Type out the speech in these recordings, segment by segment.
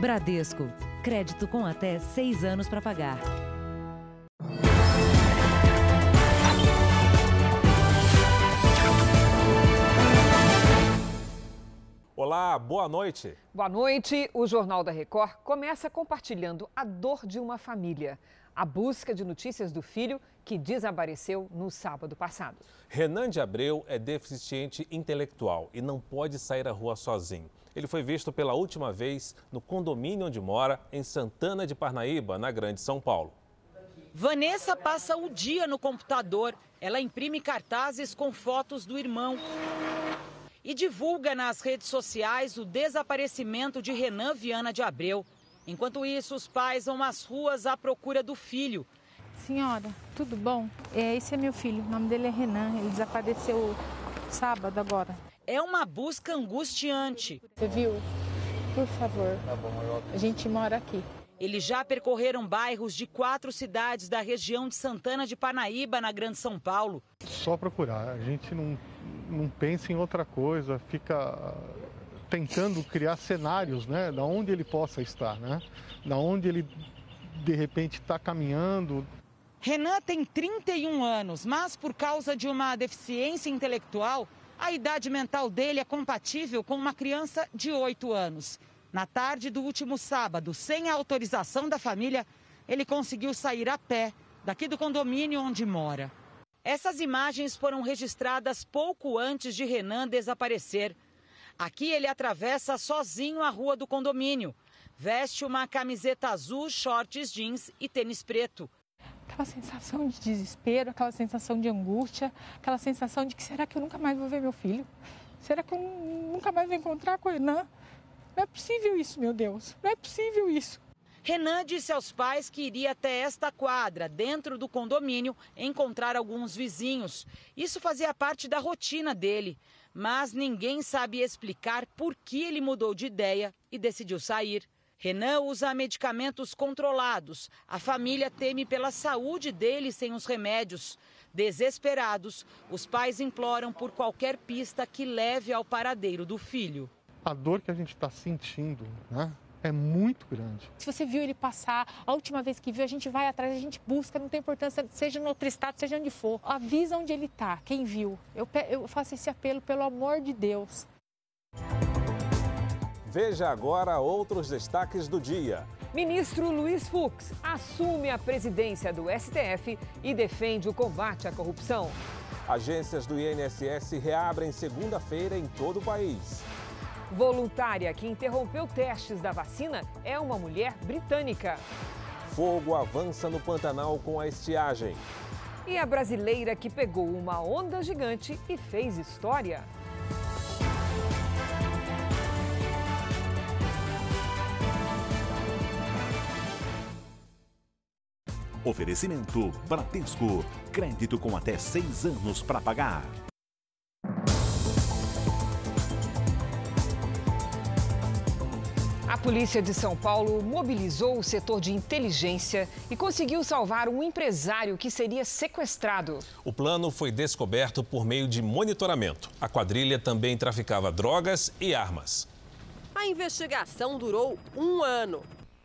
Bradesco. Crédito com até seis anos para pagar. Olá, boa noite. Boa noite. O Jornal da Record começa compartilhando a dor de uma família. A busca de notícias do filho que desapareceu no sábado passado. Renan de Abreu é deficiente intelectual e não pode sair à rua sozinho. Ele foi visto pela última vez no condomínio onde mora, em Santana de Parnaíba, na Grande São Paulo. Vanessa passa o dia no computador. Ela imprime cartazes com fotos do irmão e divulga nas redes sociais o desaparecimento de Renan Viana de Abreu. Enquanto isso, os pais vão às ruas à procura do filho. Senhora, tudo bom? É, esse é meu filho, o nome dele é Renan, ele desapareceu sábado agora. É uma busca angustiante. Você viu? Por favor, a gente mora aqui. Eles já percorreram bairros de quatro cidades da região de Santana de Parnaíba, na Grande São Paulo. Só procurar, a gente não, não pensa em outra coisa, fica tentando criar cenários, né, da onde ele possa estar, né, da onde ele de repente está caminhando. Renan tem 31 anos, mas por causa de uma deficiência intelectual, a idade mental dele é compatível com uma criança de 8 anos. Na tarde do último sábado, sem a autorização da família, ele conseguiu sair a pé daqui do condomínio onde mora. Essas imagens foram registradas pouco antes de Renan desaparecer. Aqui ele atravessa sozinho a rua do condomínio. Veste uma camiseta azul, shorts jeans e tênis preto. Aquela sensação de desespero, aquela sensação de angústia, aquela sensação de que será que eu nunca mais vou ver meu filho? Será que eu nunca mais vou encontrar com o Renan? Não é possível isso, meu Deus. Não é possível isso. Renan disse aos pais que iria até esta quadra, dentro do condomínio, encontrar alguns vizinhos. Isso fazia parte da rotina dele. Mas ninguém sabe explicar por que ele mudou de ideia e decidiu sair. Renan usa medicamentos controlados. A família teme pela saúde dele sem os remédios. Desesperados, os pais imploram por qualquer pista que leve ao paradeiro do filho. A dor que a gente está sentindo, né? É muito grande. Se você viu ele passar, a última vez que viu, a gente vai atrás, a gente busca, não tem importância, seja no outro estado, seja onde for. Avisa onde ele está, quem viu. Eu, eu faço esse apelo, pelo amor de Deus. Veja agora outros destaques do dia. Ministro Luiz Fux assume a presidência do STF e defende o combate à corrupção. Agências do INSS reabrem segunda-feira em todo o país. Voluntária que interrompeu testes da vacina é uma mulher britânica. Fogo avança no Pantanal com a estiagem. E a brasileira que pegou uma onda gigante e fez história. Oferecimento Bradesco. Crédito com até seis anos para pagar. A polícia de São Paulo mobilizou o setor de inteligência e conseguiu salvar um empresário que seria sequestrado. O plano foi descoberto por meio de monitoramento. A quadrilha também traficava drogas e armas. A investigação durou um ano.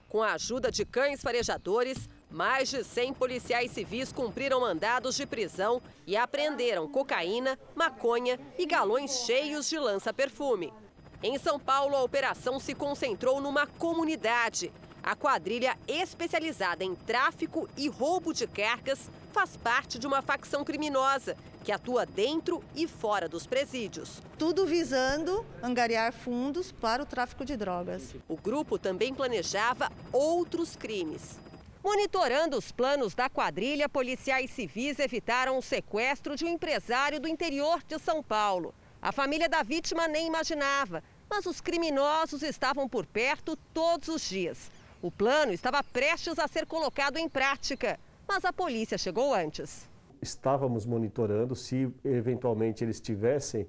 Com a ajuda de cães farejadores, mais de 100 policiais civis cumpriram mandados de prisão e apreenderam cocaína, maconha e galões cheios de lança-perfume. Em São Paulo, a operação se concentrou numa comunidade. A quadrilha especializada em tráfico e roubo de cargas faz parte de uma facção criminosa que atua dentro e fora dos presídios. Tudo visando angariar fundos para o tráfico de drogas. O grupo também planejava outros crimes. Monitorando os planos da quadrilha, policiais civis evitaram o sequestro de um empresário do interior de São Paulo. A família da vítima nem imaginava, mas os criminosos estavam por perto todos os dias. O plano estava prestes a ser colocado em prática, mas a polícia chegou antes. Estávamos monitorando se eventualmente eles tivessem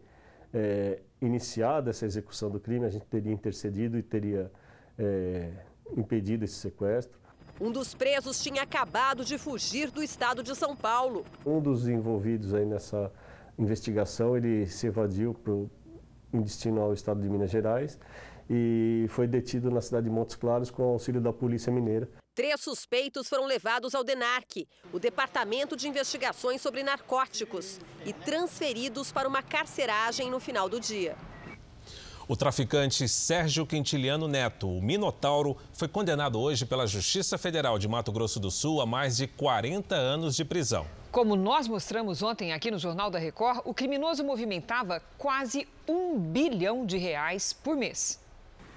é, iniciado essa execução do crime, a gente teria intercedido e teria é, impedido esse sequestro. Um dos presos tinha acabado de fugir do estado de São Paulo. Um dos envolvidos aí nessa investigação, ele se evadiu pro, em destino ao estado de Minas Gerais e foi detido na cidade de Montes Claros com auxílio da Polícia Mineira. Três suspeitos foram levados ao DENARC, o Departamento de Investigações sobre Narcóticos, e transferidos para uma carceragem no final do dia. O traficante Sérgio Quintiliano Neto, o Minotauro, foi condenado hoje pela Justiça Federal de Mato Grosso do Sul a mais de 40 anos de prisão. Como nós mostramos ontem aqui no Jornal da Record, o criminoso movimentava quase um bilhão de reais por mês.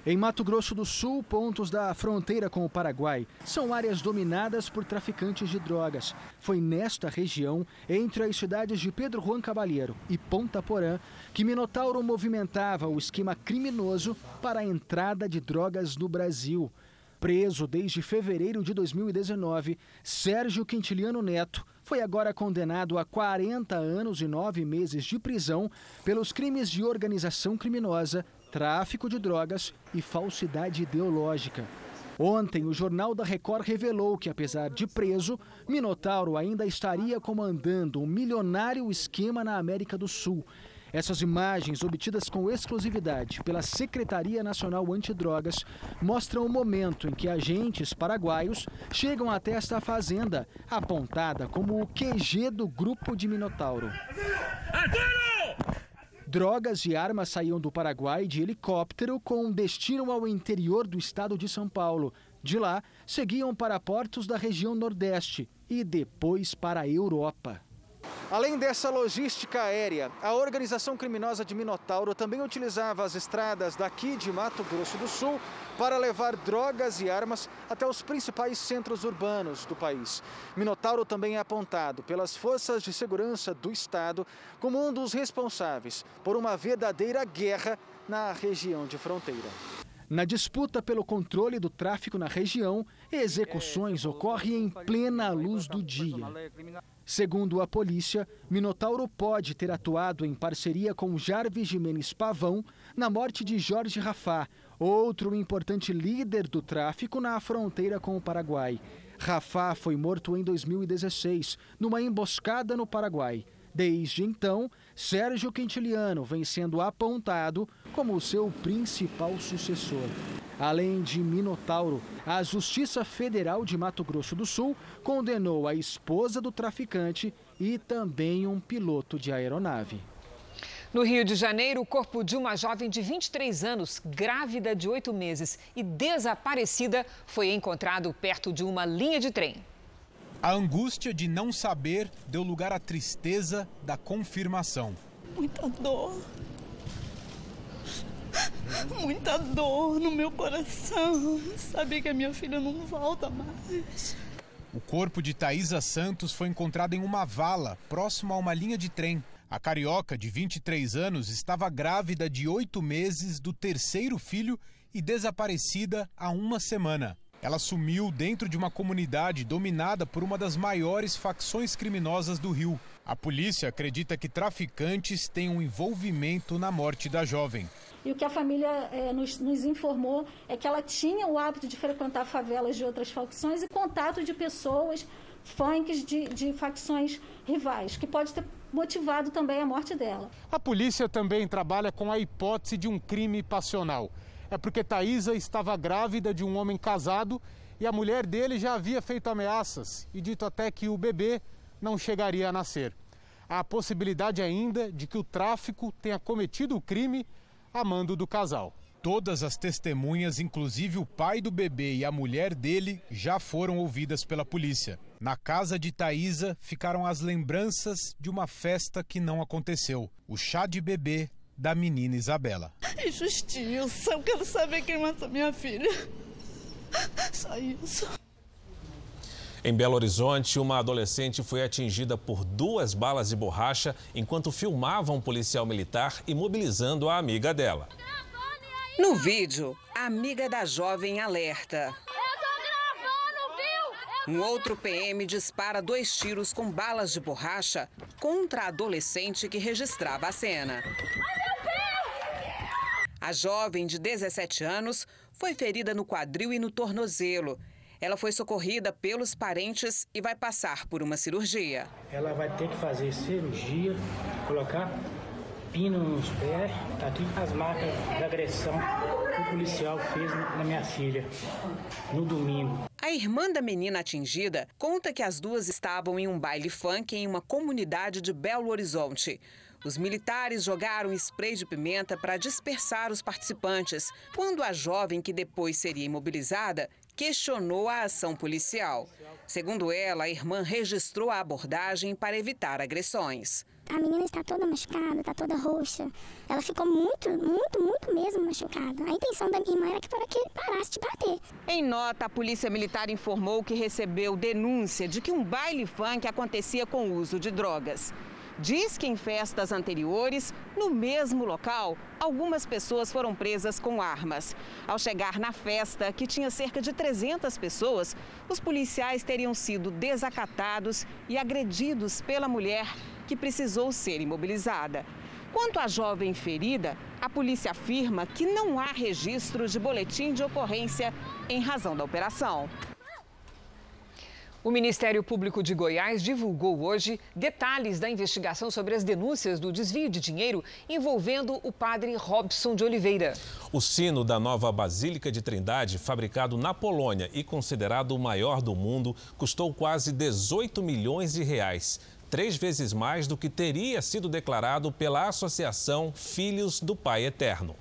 Em Mato Grosso do Sul, pontos da fronteira com o Paraguai são áreas dominadas por traficantes de drogas. Foi nesta região, entre as cidades de Pedro Juan Cabalheiro e Ponta Porã, que Minotauro movimentava o esquema criminoso para a entrada de drogas no Brasil. Preso desde fevereiro de 2019, Sérgio Quintiliano Neto foi agora condenado a 40 anos e 9 meses de prisão pelos crimes de organização criminosa, tráfico de drogas e falsidade ideológica. Ontem, o Jornal da Record revelou que, apesar de preso, Minotauro ainda estaria comandando um milionário esquema na América do Sul. Essas imagens, obtidas com exclusividade pela Secretaria Nacional Antidrogas, mostram o momento em que agentes paraguaios chegam até esta fazenda, apontada como o QG do grupo de Minotauro. Drogas e armas saíam do Paraguai de helicóptero com destino ao interior do estado de São Paulo. De lá, seguiam para portos da região Nordeste e depois para a Europa. Além dessa logística aérea, a organização criminosa de Minotauro também utilizava as estradas daqui de Mato Grosso do Sul para levar drogas e armas até os principais centros urbanos do país. Minotauro também é apontado pelas forças de segurança do Estado como um dos responsáveis por uma verdadeira guerra na região de fronteira. Na disputa pelo controle do tráfico na região, execuções ocorrem em plena luz do dia. Segundo a polícia, Minotauro pode ter atuado em parceria com Jarvis Jimenez Pavão na morte de Jorge Rafá, outro importante líder do tráfico na fronteira com o Paraguai. Rafá foi morto em 2016, numa emboscada no Paraguai. Desde então, Sérgio Quintiliano vem sendo apontado como seu principal sucessor. Além de Minotauro, a Justiça Federal de Mato Grosso do Sul condenou a esposa do traficante e também um piloto de aeronave. No Rio de Janeiro, o corpo de uma jovem de 23 anos, grávida de oito meses e desaparecida, foi encontrado perto de uma linha de trem. A angústia de não saber deu lugar à tristeza da confirmação. Muita dor. Muita dor no meu coração. Saber que a minha filha não volta mais. O corpo de Thaisa Santos foi encontrado em uma vala, próximo a uma linha de trem. A carioca, de 23 anos, estava grávida de oito meses do terceiro filho e desaparecida há uma semana. Ela sumiu dentro de uma comunidade dominada por uma das maiores facções criminosas do Rio. A polícia acredita que traficantes têm um envolvimento na morte da jovem. E o que a família é, nos, nos, informou é que ela tinha o hábito de frequentar favelas de outras facções e contato de pessoas, funks de, de facções rivais, que pode ter motivado também a morte dela. A polícia também trabalha com a hipótese de um crime passional. É porque Thaisa estava grávida de um homem casado e a mulher dele já havia feito ameaças e dito até que o bebê não chegaria a nascer. Há a possibilidade ainda de que o tráfico tenha cometido o crime a mando do casal. Todas as testemunhas, inclusive o pai do bebê e a mulher dele, já foram ouvidas pela polícia. Na casa de Thaisa ficaram as lembranças de uma festa que não aconteceu: o chá de bebê da menina Isabela. Justiça, eu quero saber quem matou minha filha. Só isso. Em Belo Horizonte, uma adolescente foi atingida por duas balas de borracha enquanto filmava um policial militar imobilizando a amiga dela. No vídeo, a amiga da jovem alerta. Um outro PM dispara dois tiros com balas de borracha contra a adolescente que registrava a cena. A jovem de 17 anos foi ferida no quadril e no tornozelo. Ela foi socorrida pelos parentes e vai passar por uma cirurgia. Ela vai ter que fazer cirurgia, colocar pino nos pés, tá aqui as marcas da agressão que o policial fez na minha filha no domingo. A irmã da menina atingida conta que as duas estavam em um baile funk em uma comunidade de Belo Horizonte. Os militares jogaram spray de pimenta para dispersar os participantes, quando a jovem que depois seria imobilizada questionou a ação policial. Segundo ela, a irmã registrou a abordagem para evitar agressões. A menina está toda machucada, está toda roxa. Ela ficou muito, muito, muito mesmo machucada. A intenção da minha irmã era que para que parasse de bater. Em nota, a Polícia Militar informou que recebeu denúncia de que um baile funk acontecia com o uso de drogas. Diz que em festas anteriores, no mesmo local, algumas pessoas foram presas com armas. Ao chegar na festa, que tinha cerca de 300 pessoas, os policiais teriam sido desacatados e agredidos pela mulher que precisou ser imobilizada. Quanto à jovem ferida, a polícia afirma que não há registro de boletim de ocorrência em razão da operação. O Ministério Público de Goiás divulgou hoje detalhes da investigação sobre as denúncias do desvio de dinheiro envolvendo o padre Robson de Oliveira. O sino da nova Basílica de Trindade, fabricado na Polônia e considerado o maior do mundo, custou quase 18 milhões de reais três vezes mais do que teria sido declarado pela Associação Filhos do Pai Eterno.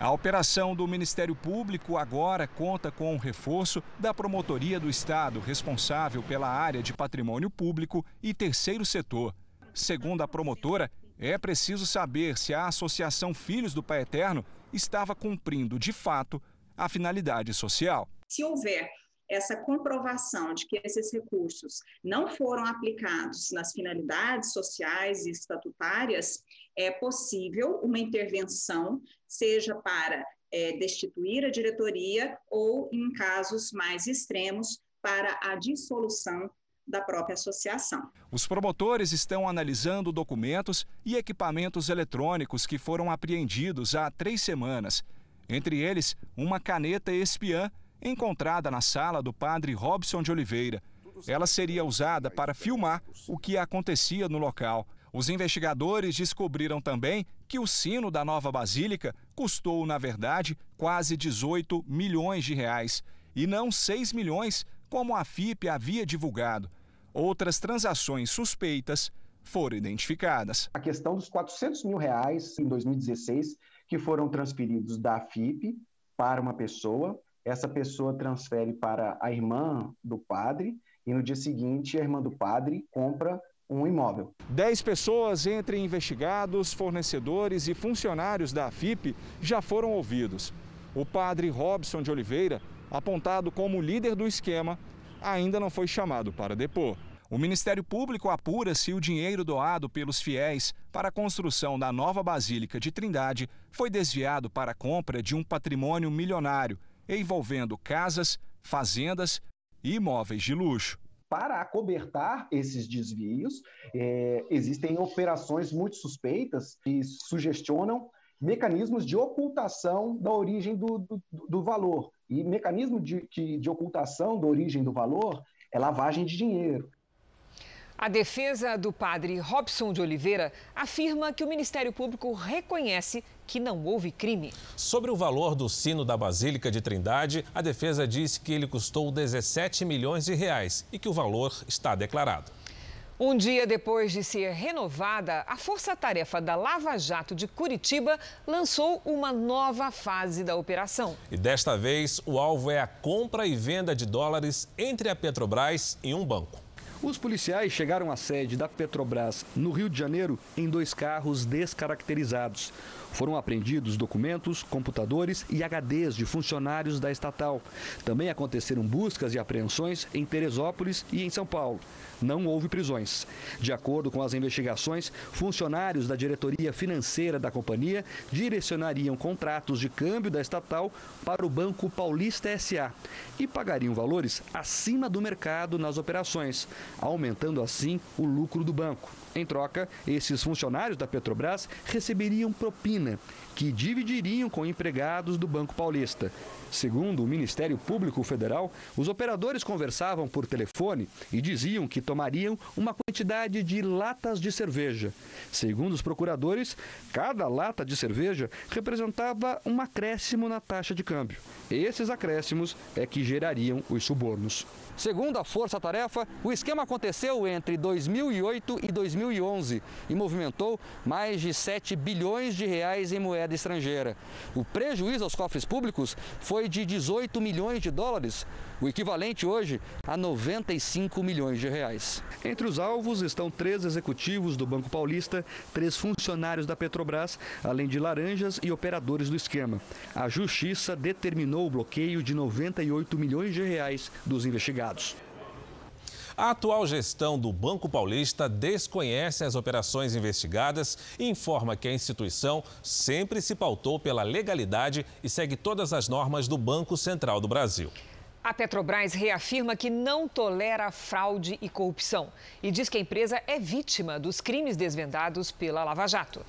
A operação do Ministério Público agora conta com o um reforço da Promotoria do Estado, responsável pela área de patrimônio público e terceiro setor. Segundo a promotora, é preciso saber se a Associação Filhos do Pai Eterno estava cumprindo de fato a finalidade social. Se houver essa comprovação de que esses recursos não foram aplicados nas finalidades sociais e estatutárias, é possível uma intervenção, seja para é, destituir a diretoria ou, em casos mais extremos, para a dissolução da própria associação. Os promotores estão analisando documentos e equipamentos eletrônicos que foram apreendidos há três semanas. Entre eles, uma caneta espiã encontrada na sala do padre Robson de Oliveira. Ela seria usada para filmar o que acontecia no local. Os investigadores descobriram também que o sino da nova basílica custou, na verdade, quase 18 milhões de reais e não 6 milhões, como a FIP havia divulgado. Outras transações suspeitas foram identificadas. A questão dos 400 mil reais em 2016 que foram transferidos da FIP para uma pessoa essa pessoa transfere para a irmã do padre e no dia seguinte a irmã do padre compra um imóvel. Dez pessoas, entre investigados, fornecedores e funcionários da AFIP, já foram ouvidos. O padre Robson de Oliveira, apontado como líder do esquema, ainda não foi chamado para depor. O Ministério Público apura se o dinheiro doado pelos fiéis para a construção da nova Basílica de Trindade foi desviado para a compra de um patrimônio milionário envolvendo casas, fazendas e imóveis de luxo. Para acobertar esses desvios, é, existem operações muito suspeitas que sugestionam mecanismos de ocultação da origem do, do, do valor. E mecanismo de, de, de ocultação da origem do valor é lavagem de dinheiro. A defesa do padre Robson de Oliveira afirma que o Ministério Público reconhece que não houve crime. Sobre o valor do sino da Basílica de Trindade, a defesa diz que ele custou 17 milhões de reais e que o valor está declarado. Um dia depois de ser renovada, a Força Tarefa da Lava Jato de Curitiba lançou uma nova fase da operação. E desta vez, o alvo é a compra e venda de dólares entre a Petrobras e um banco. Os policiais chegaram à sede da Petrobras no Rio de Janeiro em dois carros descaracterizados. Foram apreendidos documentos, computadores e HDs de funcionários da estatal. Também aconteceram buscas e apreensões em Teresópolis e em São Paulo não houve prisões. De acordo com as investigações, funcionários da diretoria financeira da companhia direcionariam contratos de câmbio da estatal para o Banco Paulista SA e pagariam valores acima do mercado nas operações. aumentando assim o lucro do banco. Em troca, esses funcionários da Petrobras receberiam propina, que dividiriam com empregados do Banco Paulista. Segundo o Ministério Público Federal, os operadores conversavam por telefone e diziam que tomariam uma quantidade de latas de cerveja. Segundo os procuradores, cada lata de cerveja representava um acréscimo na taxa de câmbio. Esses acréscimos é que gerariam os subornos. Segundo a Força Tarefa, o esquema aconteceu entre 2008 e 2011 e movimentou mais de 7 bilhões de reais em moeda estrangeira. O prejuízo aos cofres públicos foi de 18 milhões de dólares, o equivalente hoje a 95 milhões de reais. Entre os alvos estão três executivos do Banco Paulista, três funcionários da Petrobras, além de laranjas e operadores do esquema. A Justiça determinou o bloqueio de 98 milhões de reais dos investigados. A atual gestão do Banco Paulista desconhece as operações investigadas e informa que a instituição sempre se pautou pela legalidade e segue todas as normas do Banco Central do Brasil. A Petrobras reafirma que não tolera fraude e corrupção e diz que a empresa é vítima dos crimes desvendados pela Lava Jato.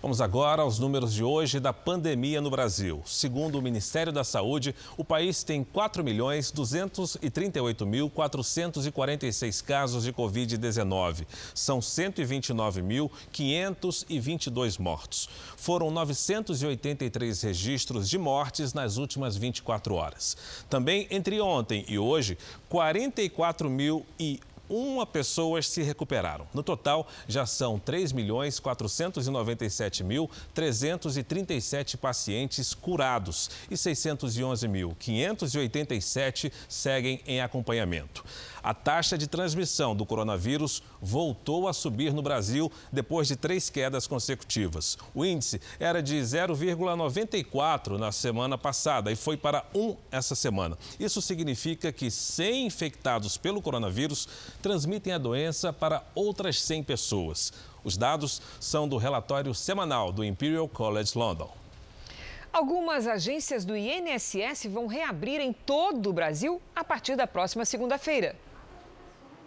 Vamos agora aos números de hoje da pandemia no Brasil. Segundo o Ministério da Saúde, o país tem 4.238.446 casos de Covid-19. São 129.522 mortos. Foram 983 registros de mortes nas últimas 24 horas. Também entre ontem e hoje, 44 mil e uma pessoas se recuperaram. No total, já são 3.497.337 pacientes curados e 611.587 seguem em acompanhamento. A taxa de transmissão do coronavírus voltou a subir no Brasil depois de três quedas consecutivas. O índice era de 0,94 na semana passada e foi para 1 essa semana. Isso significa que 100 infectados pelo coronavírus transmitem a doença para outras 100 pessoas. Os dados são do relatório semanal do Imperial College London. Algumas agências do INSS vão reabrir em todo o Brasil a partir da próxima segunda-feira.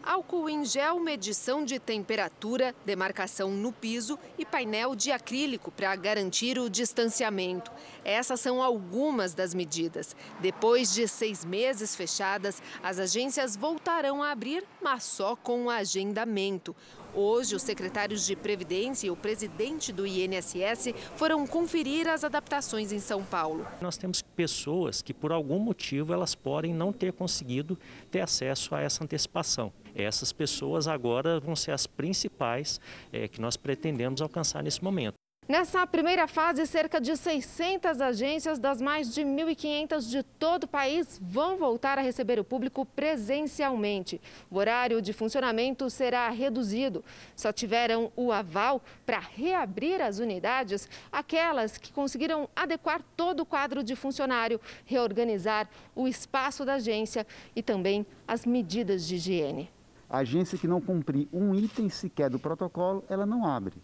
Álcool em gel, medição de temperatura, demarcação no piso e painel de acrílico para garantir o distanciamento. Essas são algumas das medidas. Depois de seis meses fechadas, as agências voltarão a abrir, mas só com agendamento. Hoje, os secretários de Previdência e o presidente do INSS foram conferir as adaptações em São Paulo. Nós temos pessoas que, por algum motivo, elas podem não ter conseguido ter acesso a essa antecipação. Essas pessoas agora vão ser as principais é, que nós pretendemos alcançar nesse momento. Nessa primeira fase, cerca de 600 agências das mais de 1.500 de todo o país vão voltar a receber o público presencialmente. O horário de funcionamento será reduzido. Só tiveram o aval para reabrir as unidades aquelas que conseguiram adequar todo o quadro de funcionário, reorganizar o espaço da agência e também as medidas de higiene. A agência que não cumprir um item sequer do protocolo, ela não abre.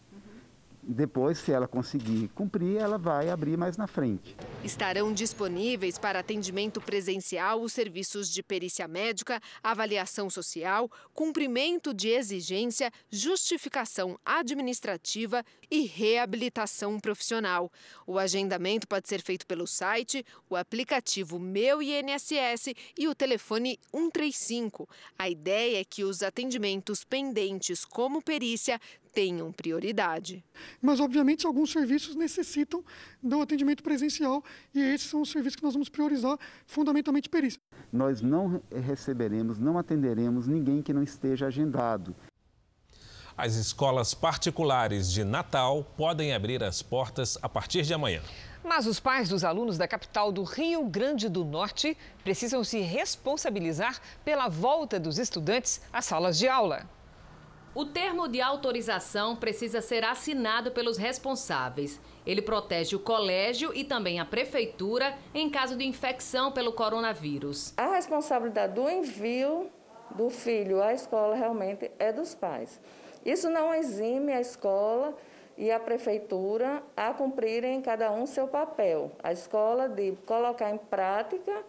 Depois, se ela conseguir cumprir, ela vai abrir mais na frente. Estarão disponíveis para atendimento presencial os serviços de perícia médica, avaliação social, cumprimento de exigência, justificação administrativa e reabilitação profissional. O agendamento pode ser feito pelo site, o aplicativo Meu INSS e o telefone 135. A ideia é que os atendimentos pendentes, como perícia, tenham prioridade. Mas, obviamente, alguns serviços necessitam do atendimento presencial e esses são os serviços que nós vamos priorizar, fundamentalmente perícia. Nós não receberemos, não atenderemos ninguém que não esteja agendado. As escolas particulares de Natal podem abrir as portas a partir de amanhã. Mas os pais dos alunos da capital do Rio Grande do Norte precisam se responsabilizar pela volta dos estudantes às salas de aula. O termo de autorização precisa ser assinado pelos responsáveis. Ele protege o colégio e também a prefeitura em caso de infecção pelo coronavírus. A responsabilidade do envio do filho à escola realmente é dos pais. Isso não exime a escola e a prefeitura a cumprirem cada um seu papel. A escola de colocar em prática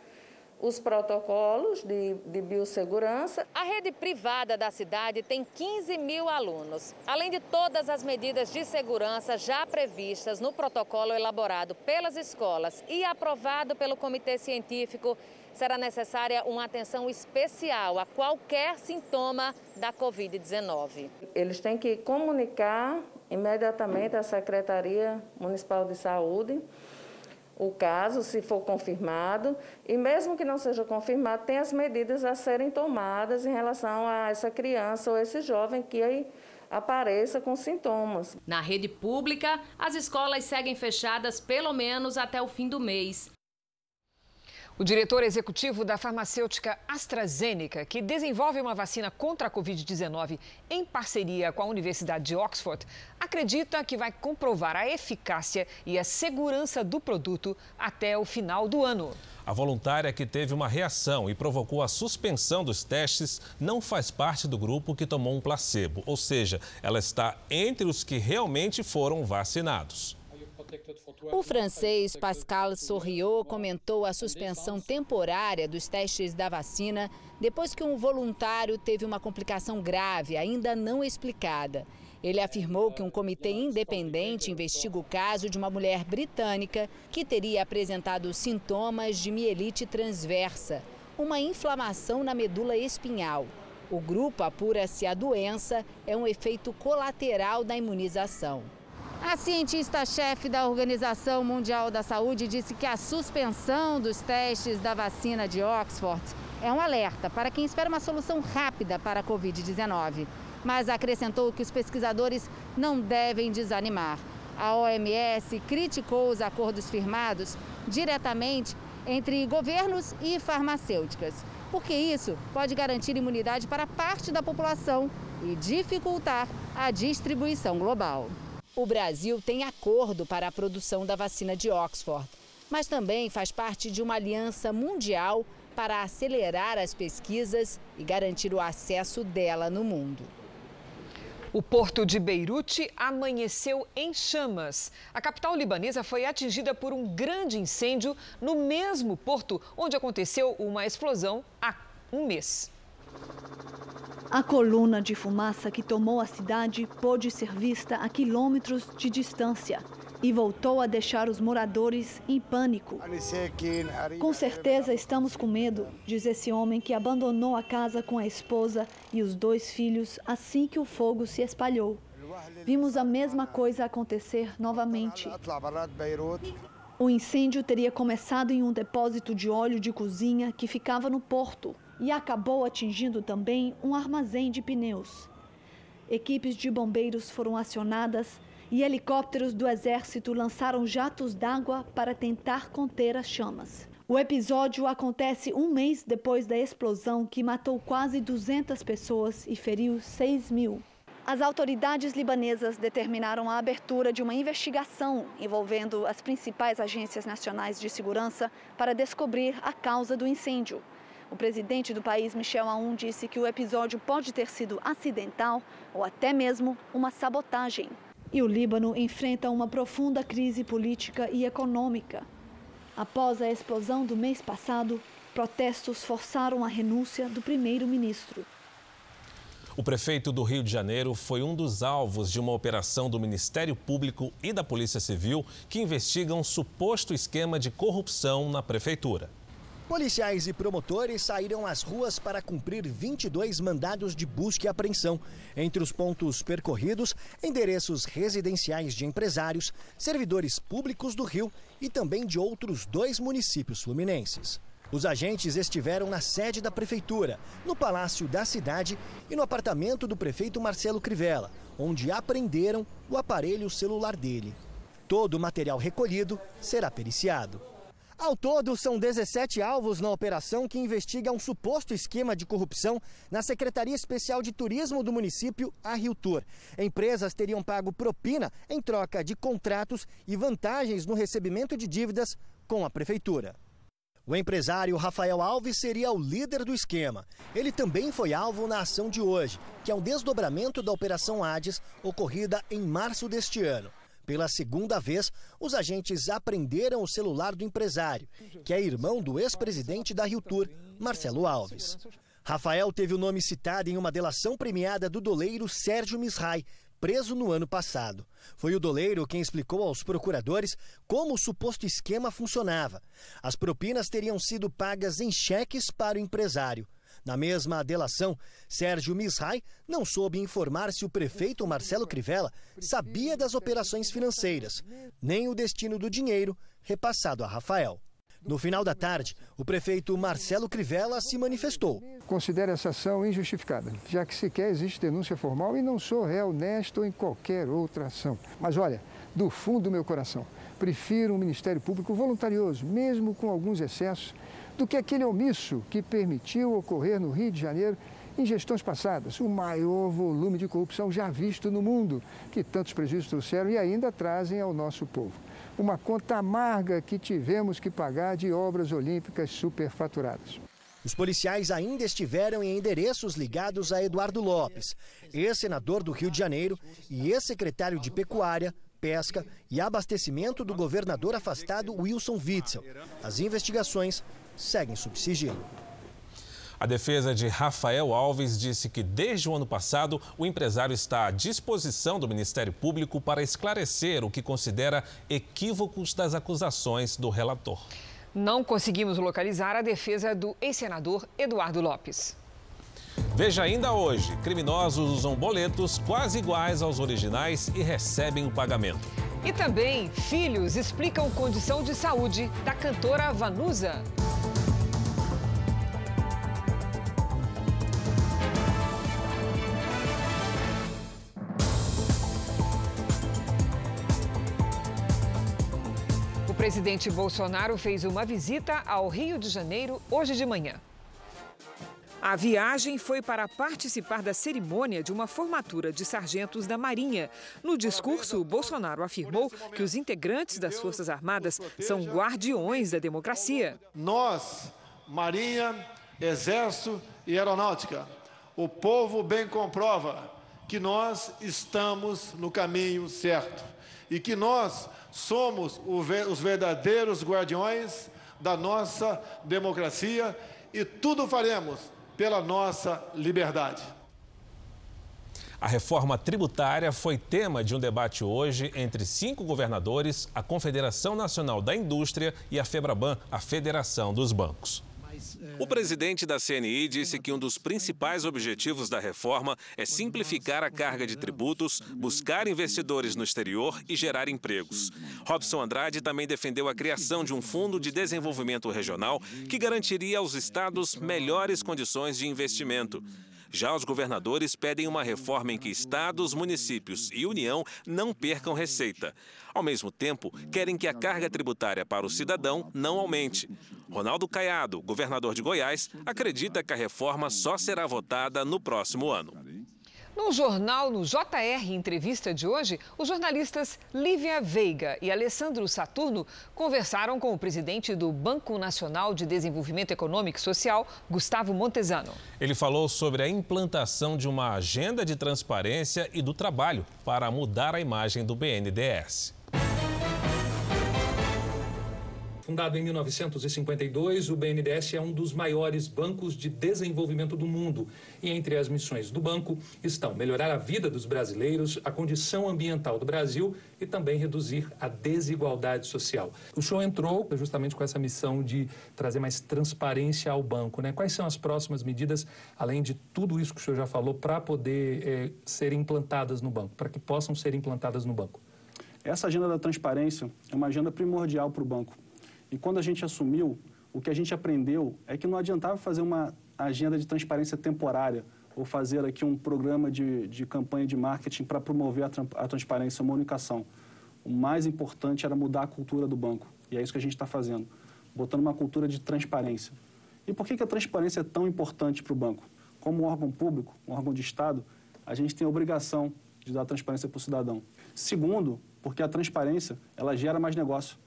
os protocolos de, de, biossegurança. A rede privada da cidade tem 15 mil alunos. Além de todas as medidas de segurança já previstas no protocolo elaborado pelas escolas e aprovado pelo Comitê Científico, será necessária uma atenção especial a qualquer sintoma da Covid-19. Eles têm que comunicar imediatamente à Secretaria Municipal de Saúde o caso, se for confirmado, e mesmo que não seja confirmado, tem as medidas a serem tomadas em relação a essa criança ou esse jovem que aí apareça com sintomas. Na rede pública, as escolas seguem fechadas pelo menos até o fim do mês. O diretor executivo da farmacêutica AstraZeneca, que desenvolve uma vacina contra a Covid-19 em parceria com a Universidade de Oxford, acredita que vai comprovar a eficácia e a segurança do produto até o final do ano. A voluntária que teve uma reação e provocou a suspensão dos testes não faz parte do grupo que tomou um placebo, ou seja, ela está entre os que realmente foram vacinados. O francês Pascal Sorriot comentou a suspensão temporária dos testes da vacina depois que um voluntário teve uma complicação grave, ainda não explicada. Ele afirmou que um comitê independente investiga o caso de uma mulher britânica que teria apresentado sintomas de mielite transversa, uma inflamação na medula espinhal. O grupo apura se a doença é um efeito colateral da imunização. A cientista-chefe da Organização Mundial da Saúde disse que a suspensão dos testes da vacina de Oxford é um alerta para quem espera uma solução rápida para a Covid-19. Mas acrescentou que os pesquisadores não devem desanimar. A OMS criticou os acordos firmados diretamente entre governos e farmacêuticas, porque isso pode garantir imunidade para parte da população e dificultar a distribuição global. O Brasil tem acordo para a produção da vacina de Oxford, mas também faz parte de uma aliança mundial para acelerar as pesquisas e garantir o acesso dela no mundo. O porto de Beirute amanheceu em chamas. A capital libanesa foi atingida por um grande incêndio no mesmo porto onde aconteceu uma explosão há um mês. A coluna de fumaça que tomou a cidade pôde ser vista a quilômetros de distância e voltou a deixar os moradores em pânico. Com certeza estamos com medo, diz esse homem que abandonou a casa com a esposa e os dois filhos assim que o fogo se espalhou. Vimos a mesma coisa acontecer novamente. O incêndio teria começado em um depósito de óleo de cozinha que ficava no porto e acabou atingindo também um armazém de pneus. Equipes de bombeiros foram acionadas e helicópteros do Exército lançaram jatos d'água para tentar conter as chamas. O episódio acontece um mês depois da explosão que matou quase 200 pessoas e feriu 6 mil. As autoridades libanesas determinaram a abertura de uma investigação envolvendo as principais agências nacionais de segurança para descobrir a causa do incêndio. O presidente do país, Michel Aoun, disse que o episódio pode ter sido acidental ou até mesmo uma sabotagem. E o Líbano enfrenta uma profunda crise política e econômica. Após a explosão do mês passado, protestos forçaram a renúncia do primeiro-ministro. O prefeito do Rio de Janeiro foi um dos alvos de uma operação do Ministério Público e da Polícia Civil que investigam um suposto esquema de corrupção na prefeitura. Policiais e promotores saíram às ruas para cumprir 22 mandados de busca e apreensão. Entre os pontos percorridos, endereços residenciais de empresários, servidores públicos do Rio e também de outros dois municípios fluminenses. Os agentes estiveram na sede da prefeitura, no Palácio da Cidade e no apartamento do prefeito Marcelo Crivella, onde apreenderam o aparelho celular dele. Todo o material recolhido será periciado. Ao todo, são 17 alvos na operação que investiga um suposto esquema de corrupção na Secretaria Especial de Turismo do município, a Rio Tour. Empresas teriam pago propina em troca de contratos e vantagens no recebimento de dívidas com a prefeitura. O empresário Rafael Alves seria o líder do esquema. Ele também foi alvo na ação de hoje, que é um desdobramento da Operação Hades, ocorrida em março deste ano. Pela segunda vez, os agentes apreenderam o celular do empresário, que é irmão do ex-presidente da Rio Tour, Marcelo Alves. Rafael teve o nome citado em uma delação premiada do doleiro Sérgio Misrai, preso no ano passado. Foi o doleiro quem explicou aos procuradores como o suposto esquema funcionava. As propinas teriam sido pagas em cheques para o empresário. Na mesma delação, Sérgio Misrai não soube informar se o prefeito Marcelo Crivella sabia das operações financeiras, nem o destino do dinheiro repassado a Rafael. No final da tarde, o prefeito Marcelo Crivella se manifestou. Considero essa ação injustificada, já que sequer existe denúncia formal e não sou réu honesto em qualquer outra ação. Mas olha, do fundo do meu coração, prefiro um Ministério Público voluntarioso, mesmo com alguns excessos, do que aquele omisso que permitiu ocorrer no Rio de Janeiro em gestões passadas, o maior volume de corrupção já visto no mundo, que tantos prejuízos trouxeram e ainda trazem ao nosso povo uma conta amarga que tivemos que pagar de obras olímpicas superfaturadas. Os policiais ainda estiveram em endereços ligados a Eduardo Lopes, ex-senador do Rio de Janeiro e ex-secretário de Pecuária, Pesca e Abastecimento do governador afastado Wilson Witzel. As investigações seguem sob sigilo. A defesa de Rafael Alves disse que desde o ano passado o empresário está à disposição do Ministério Público para esclarecer o que considera equívocos das acusações do relator. Não conseguimos localizar a defesa do ex-senador Eduardo Lopes. Veja ainda hoje: criminosos usam boletos quase iguais aos originais e recebem o pagamento. E também, filhos explicam condição de saúde da cantora Vanusa. presidente Bolsonaro fez uma visita ao Rio de Janeiro hoje de manhã. A viagem foi para participar da cerimônia de uma formatura de sargentos da Marinha. No discurso, Bolsonaro afirmou que os integrantes das Forças Armadas são guardiões da democracia. Nós, Marinha, Exército e Aeronáutica, o povo bem comprova que nós estamos no caminho certo e que nós somos os verdadeiros guardiões da nossa democracia e tudo faremos pela nossa liberdade. A reforma tributária foi tema de um debate hoje entre cinco governadores, a Confederação Nacional da Indústria e a Febraban, a Federação dos Bancos. O presidente da CNI disse que um dos principais objetivos da reforma é simplificar a carga de tributos, buscar investidores no exterior e gerar empregos. Robson Andrade também defendeu a criação de um fundo de desenvolvimento regional que garantiria aos estados melhores condições de investimento. Já os governadores pedem uma reforma em que estados, municípios e União não percam receita. Ao mesmo tempo, querem que a carga tributária para o cidadão não aumente. Ronaldo Caiado, governador de Goiás, acredita que a reforma só será votada no próximo ano. No jornal, no JR Entrevista de hoje, os jornalistas Lívia Veiga e Alessandro Saturno conversaram com o presidente do Banco Nacional de Desenvolvimento Econômico e Social, Gustavo Montesano. Ele falou sobre a implantação de uma agenda de transparência e do trabalho para mudar a imagem do BNDES. Fundado em 1952, o BNDES é um dos maiores bancos de desenvolvimento do mundo. E entre as missões do banco estão melhorar a vida dos brasileiros, a condição ambiental do Brasil e também reduzir a desigualdade social. O show entrou justamente com essa missão de trazer mais transparência ao banco. Né? Quais são as próximas medidas, além de tudo isso que o senhor já falou, para poder é, serem implantadas no banco, para que possam ser implantadas no banco? Essa agenda da transparência é uma agenda primordial para o banco e quando a gente assumiu, o que a gente aprendeu é que não adiantava fazer uma agenda de transparência temporária ou fazer aqui um programa de, de campanha de marketing para promover a, a transparência, a comunicação. O mais importante era mudar a cultura do banco. E é isso que a gente está fazendo, botando uma cultura de transparência. E por que, que a transparência é tão importante para o banco? Como um órgão público, um órgão de Estado, a gente tem a obrigação de dar transparência para o cidadão. Segundo, porque a transparência ela gera mais negócio.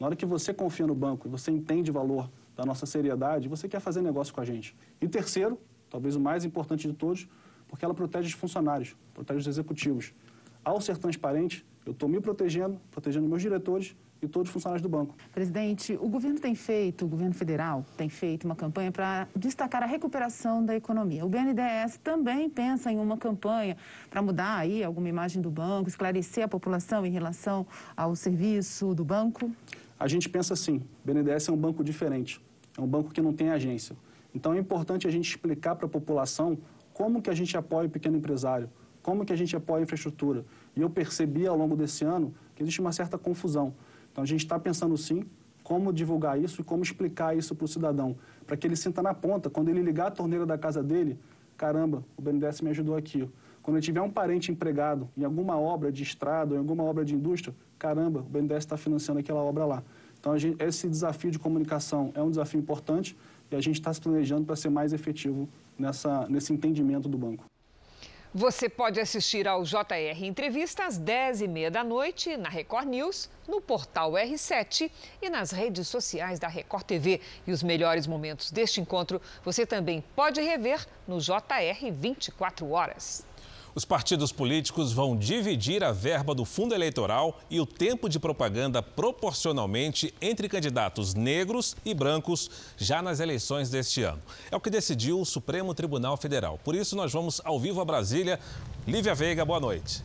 Na hora que você confia no banco e você entende o valor da nossa seriedade, você quer fazer negócio com a gente. E terceiro, talvez o mais importante de todos, porque ela protege os funcionários, protege os executivos. Ao ser transparente, eu estou me protegendo, protegendo meus diretores e todos os funcionários do banco. Presidente, o governo tem feito, o governo federal tem feito uma campanha para destacar a recuperação da economia. O BNDES também pensa em uma campanha para mudar aí alguma imagem do banco, esclarecer a população em relação ao serviço do banco? A gente pensa assim, BNDES é um banco diferente, é um banco que não tem agência. Então é importante a gente explicar para a população como que a gente apoia o pequeno empresário, como que a gente apoia a infraestrutura. E eu percebi ao longo desse ano que existe uma certa confusão. Então a gente está pensando sim como divulgar isso e como explicar isso para o cidadão, para que ele sinta na ponta, quando ele ligar a torneira da casa dele, caramba, o BNDES me ajudou aqui. Quando ele tiver um parente empregado em alguma obra de estrada, em alguma obra de indústria, caramba, o BNDES está financiando aquela obra lá. Então, gente, esse desafio de comunicação é um desafio importante e a gente está se planejando para ser mais efetivo nessa, nesse entendimento do banco. Você pode assistir ao JR Entrevista às 10h30 da noite na Record News, no portal R7 e nas redes sociais da Record TV. E os melhores momentos deste encontro você também pode rever no JR 24 Horas. Os partidos políticos vão dividir a verba do fundo eleitoral e o tempo de propaganda proporcionalmente entre candidatos negros e brancos já nas eleições deste ano. É o que decidiu o Supremo Tribunal Federal. Por isso, nós vamos ao vivo a Brasília. Lívia Veiga, boa noite.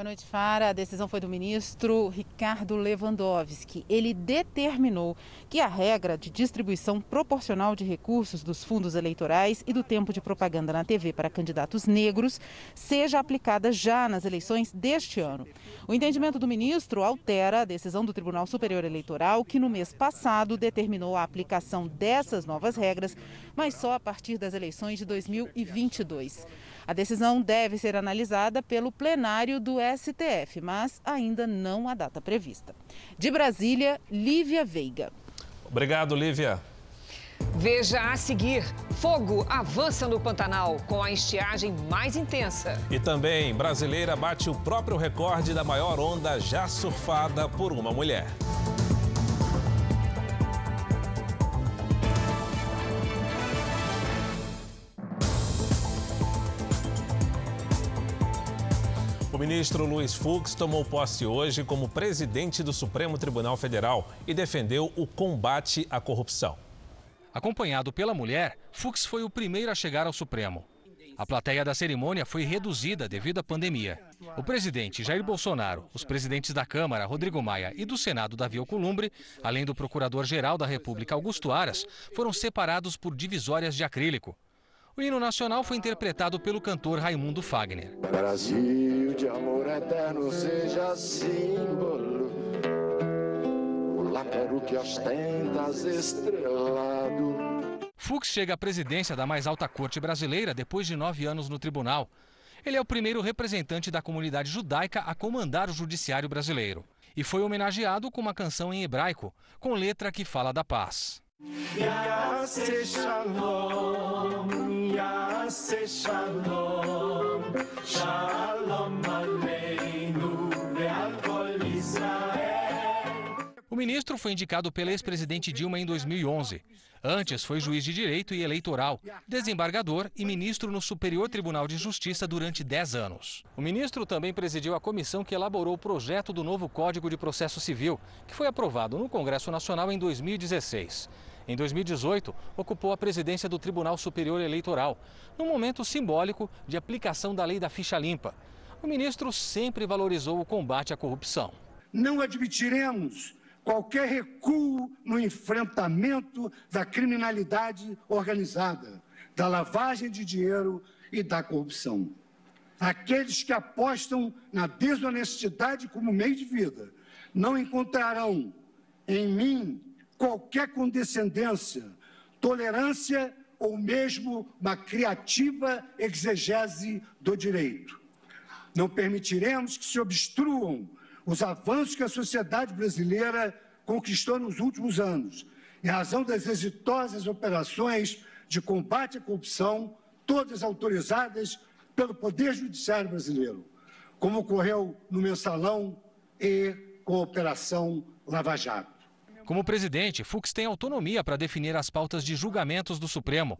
Boa noite, Fara. A decisão foi do ministro Ricardo Lewandowski. Ele determinou que a regra de distribuição proporcional de recursos dos fundos eleitorais e do tempo de propaganda na TV para candidatos negros seja aplicada já nas eleições deste ano. O entendimento do ministro altera a decisão do Tribunal Superior Eleitoral, que no mês passado determinou a aplicação dessas novas regras, mas só a partir das eleições de 2022. A decisão deve ser analisada pelo plenário do STF, mas ainda não há data prevista. De Brasília, Lívia Veiga. Obrigado, Lívia. Veja a seguir: fogo avança no Pantanal com a estiagem mais intensa. E também, brasileira bate o próprio recorde da maior onda já surfada por uma mulher. Ministro Luiz Fux tomou posse hoje como presidente do Supremo Tribunal Federal e defendeu o combate à corrupção. Acompanhado pela mulher, Fux foi o primeiro a chegar ao Supremo. A plateia da cerimônia foi reduzida devido à pandemia. O presidente Jair Bolsonaro, os presidentes da Câmara, Rodrigo Maia, e do Senado, Davi Alcolumbre, além do procurador-geral da República, Augusto Aras, foram separados por divisórias de acrílico. O hino nacional foi interpretado pelo cantor Raimundo Fagner. Brasil de amor eterno seja símbolo, o lápero que ostentas estrelado. Fux chega à presidência da mais alta corte brasileira depois de nove anos no tribunal. Ele é o primeiro representante da comunidade judaica a comandar o judiciário brasileiro. E foi homenageado com uma canção em hebraico, com letra que fala da paz. Yase shalom, yase shalom, shalom aleichem. O ministro foi indicado pela ex-presidente Dilma em 2011. Antes foi juiz de direito e eleitoral, desembargador e ministro no Superior Tribunal de Justiça durante 10 anos. O ministro também presidiu a comissão que elaborou o projeto do novo Código de Processo Civil, que foi aprovado no Congresso Nacional em 2016. Em 2018, ocupou a presidência do Tribunal Superior Eleitoral, num momento simbólico de aplicação da lei da ficha limpa. O ministro sempre valorizou o combate à corrupção. Não admitiremos qualquer recuo no enfrentamento da criminalidade organizada, da lavagem de dinheiro e da corrupção. Aqueles que apostam na desonestidade como meio de vida não encontrarão em mim qualquer condescendência, tolerância ou mesmo uma criativa exegese do direito. Não permitiremos que se obstruam os avanços que a sociedade brasileira conquistou nos últimos anos, em razão das exitosas operações de combate à corrupção, todas autorizadas pelo Poder Judiciário brasileiro, como ocorreu no Mensalão e com a Operação Lava Jato. Como presidente, Fux tem autonomia para definir as pautas de julgamentos do Supremo.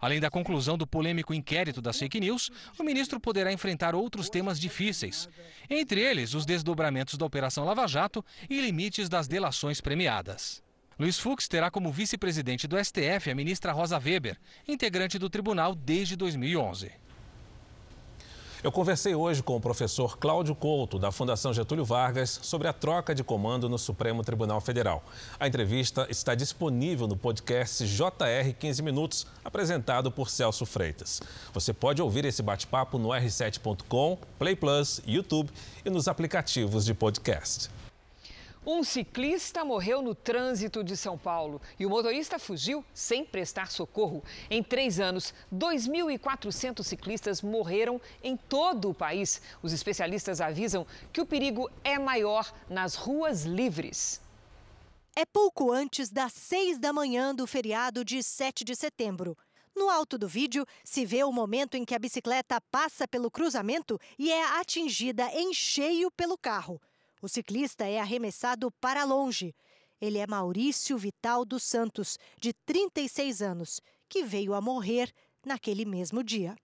Além da conclusão do polêmico inquérito das fake news, o ministro poderá enfrentar outros temas difíceis, entre eles os desdobramentos da Operação Lava Jato e limites das delações premiadas. Luiz Fux terá como vice-presidente do STF a ministra Rosa Weber, integrante do tribunal desde 2011. Eu conversei hoje com o professor Cláudio Couto, da Fundação Getúlio Vargas, sobre a troca de comando no Supremo Tribunal Federal. A entrevista está disponível no podcast JR 15 Minutos, apresentado por Celso Freitas. Você pode ouvir esse bate-papo no r7.com, Play Plus, YouTube e nos aplicativos de podcast. Um ciclista morreu no trânsito de São Paulo e o motorista fugiu sem prestar socorro. Em três anos, 2.400 ciclistas morreram em todo o país. Os especialistas avisam que o perigo é maior nas ruas livres. É pouco antes das seis da manhã do feriado de 7 de setembro. No alto do vídeo, se vê o momento em que a bicicleta passa pelo cruzamento e é atingida em cheio pelo carro. O ciclista é arremessado para longe. Ele é Maurício Vital dos Santos, de 36 anos, que veio a morrer naquele mesmo dia.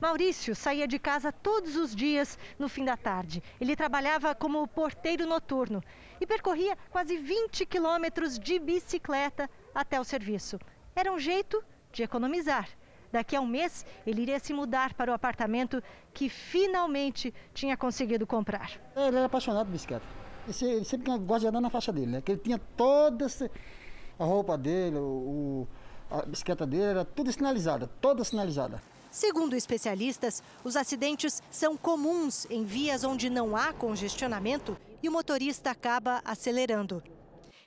Maurício saía de casa todos os dias no fim da tarde. Ele trabalhava como porteiro noturno e percorria quase 20 quilômetros de bicicleta até o serviço. Era um jeito de economizar. Daqui a um mês, ele iria se mudar para o apartamento que finalmente tinha conseguido comprar. Ele era apaixonado por bicicleta. Ele sempre gosta de andar na faixa dele, né? Que ele tinha toda a roupa dele, o, a bicicleta dele era tudo sinalizada, toda sinalizada. Segundo especialistas, os acidentes são comuns em vias onde não há congestionamento e o motorista acaba acelerando.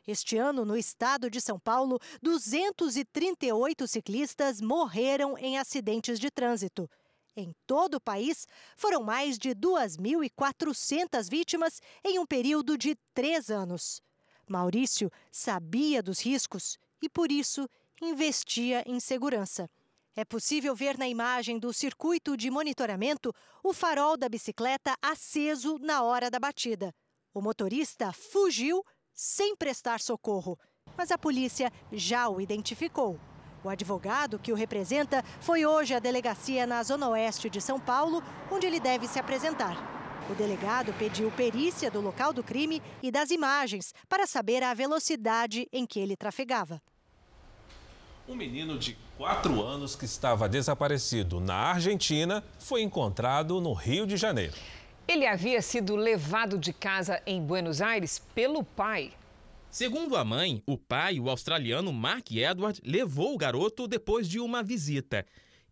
Este ano, no estado de São Paulo, 238 ciclistas morreram em acidentes de trânsito. Em todo o país, foram mais de 2.400 vítimas em um período de três anos. Maurício sabia dos riscos e, por isso, investia em segurança. É possível ver na imagem do circuito de monitoramento o farol da bicicleta aceso na hora da batida. O motorista fugiu sem prestar socorro, mas a polícia já o identificou. O advogado que o representa foi hoje à delegacia na Zona Oeste de São Paulo, onde ele deve se apresentar. O delegado pediu perícia do local do crime e das imagens para saber a velocidade em que ele trafegava. Um menino de 4 anos que estava desaparecido na Argentina foi encontrado no Rio de Janeiro. Ele havia sido levado de casa em Buenos Aires pelo pai. Segundo a mãe, o pai, o australiano Mark Edward, levou o garoto depois de uma visita.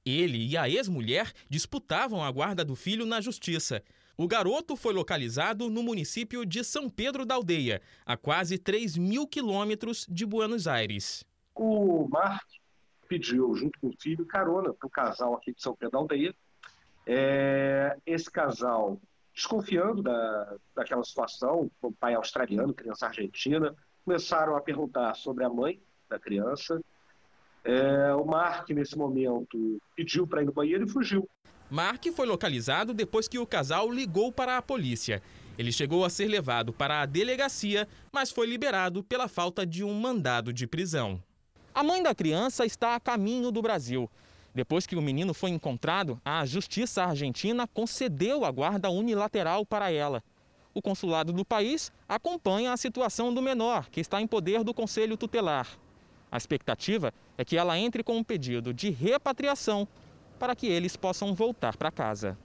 Ele e a ex-mulher disputavam a guarda do filho na justiça. O garoto foi localizado no município de São Pedro da Aldeia, a quase 3 mil quilômetros de Buenos Aires. O Mark pediu, junto com o filho, carona para o casal aqui de São Pedro da Aldeia. É, esse casal desconfiando da, daquela situação, o pai australiano, criança argentina, começaram a perguntar sobre a mãe da criança. É, o Mark, nesse momento, pediu para ir no banheiro e fugiu. Mark foi localizado depois que o casal ligou para a polícia. Ele chegou a ser levado para a delegacia, mas foi liberado pela falta de um mandado de prisão. A mãe da criança está a caminho do Brasil. Depois que o menino foi encontrado, a Justiça Argentina concedeu a guarda unilateral para ela. O consulado do país acompanha a situação do menor, que está em poder do Conselho Tutelar. A expectativa é que ela entre com um pedido de repatriação para que eles possam voltar para casa.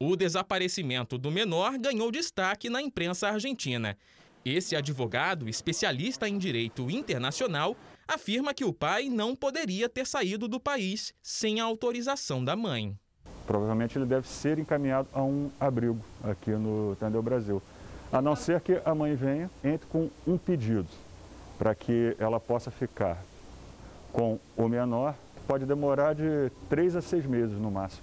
O desaparecimento do menor ganhou destaque na imprensa argentina. Esse advogado, especialista em direito internacional, afirma que o pai não poderia ter saído do país sem a autorização da mãe. Provavelmente ele deve ser encaminhado a um abrigo aqui no Tandeu Brasil. A não ser que a mãe venha, entre com um pedido para que ela possa ficar com o menor. Pode demorar de três a seis meses no máximo.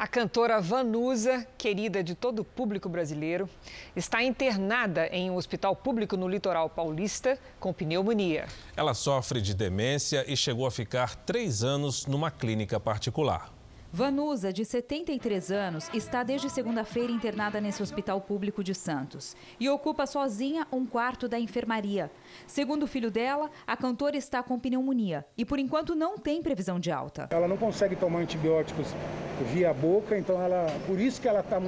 A cantora Vanusa, querida de todo o público brasileiro, está internada em um hospital público no litoral paulista com pneumonia. Ela sofre de demência e chegou a ficar três anos numa clínica particular. Vanusa, de 73 anos, está desde segunda-feira internada nesse hospital público de Santos e ocupa sozinha um quarto da enfermaria. Segundo o filho dela, a cantora está com pneumonia e por enquanto não tem previsão de alta. Ela não consegue tomar antibióticos via boca, então ela, por isso que ela está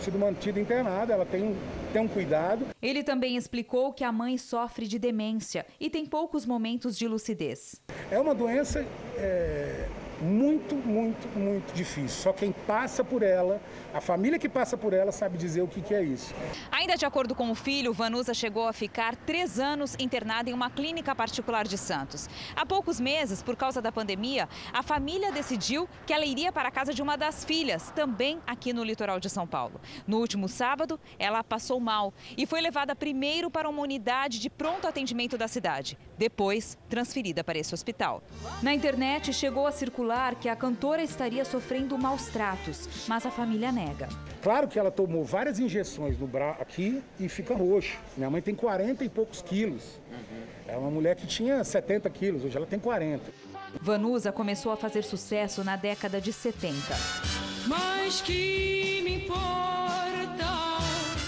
sendo mantida internada, ela tem, tem um cuidado. Ele também explicou que a mãe sofre de demência e tem poucos momentos de lucidez. É uma doença é muito, muito, muito difícil. Só quem passa por ela, a família que passa por ela, sabe dizer o que, que é isso. Ainda de acordo com o filho, Vanusa chegou a ficar três anos internada em uma clínica particular de Santos. Há poucos meses, por causa da pandemia, a família decidiu que ela iria para a casa de uma das filhas, também aqui no litoral de São Paulo. No último sábado, ela passou mal e foi levada primeiro para uma unidade de pronto atendimento da cidade, depois transferida para esse hospital. Na internet chegou a circular que a cantora estaria sofrendo maus tratos, mas a família nega. Claro que ela tomou várias injeções no braço aqui e fica roxo. Minha mãe tem 40 e poucos quilos. É uma mulher que tinha 70 quilos, hoje ela tem 40. Vanusa começou a fazer sucesso na década de 70. Mas que me importa?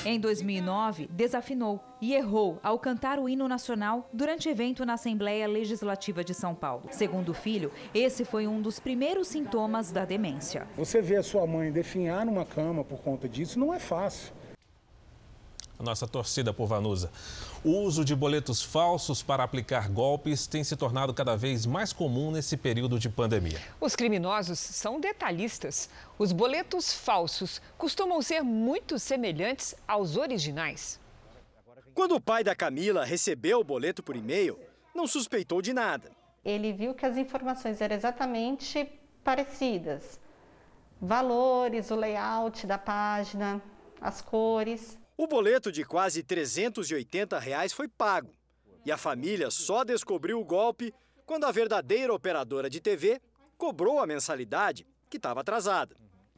Em 2009, desafinou e errou ao cantar o hino nacional durante evento na Assembleia Legislativa de São Paulo. Segundo o filho, esse foi um dos primeiros sintomas da demência. Você vê a sua mãe definhar numa cama por conta disso não é fácil nossa torcida por Vanusa. O uso de boletos falsos para aplicar golpes tem se tornado cada vez mais comum nesse período de pandemia. Os criminosos são detalhistas. Os boletos falsos costumam ser muito semelhantes aos originais. Quando o pai da Camila recebeu o boleto por e-mail, não suspeitou de nada. Ele viu que as informações eram exatamente parecidas. Valores, o layout da página, as cores. O boleto de quase 380 reais foi pago. E a família só descobriu o golpe quando a verdadeira operadora de TV cobrou a mensalidade, que estava atrasada.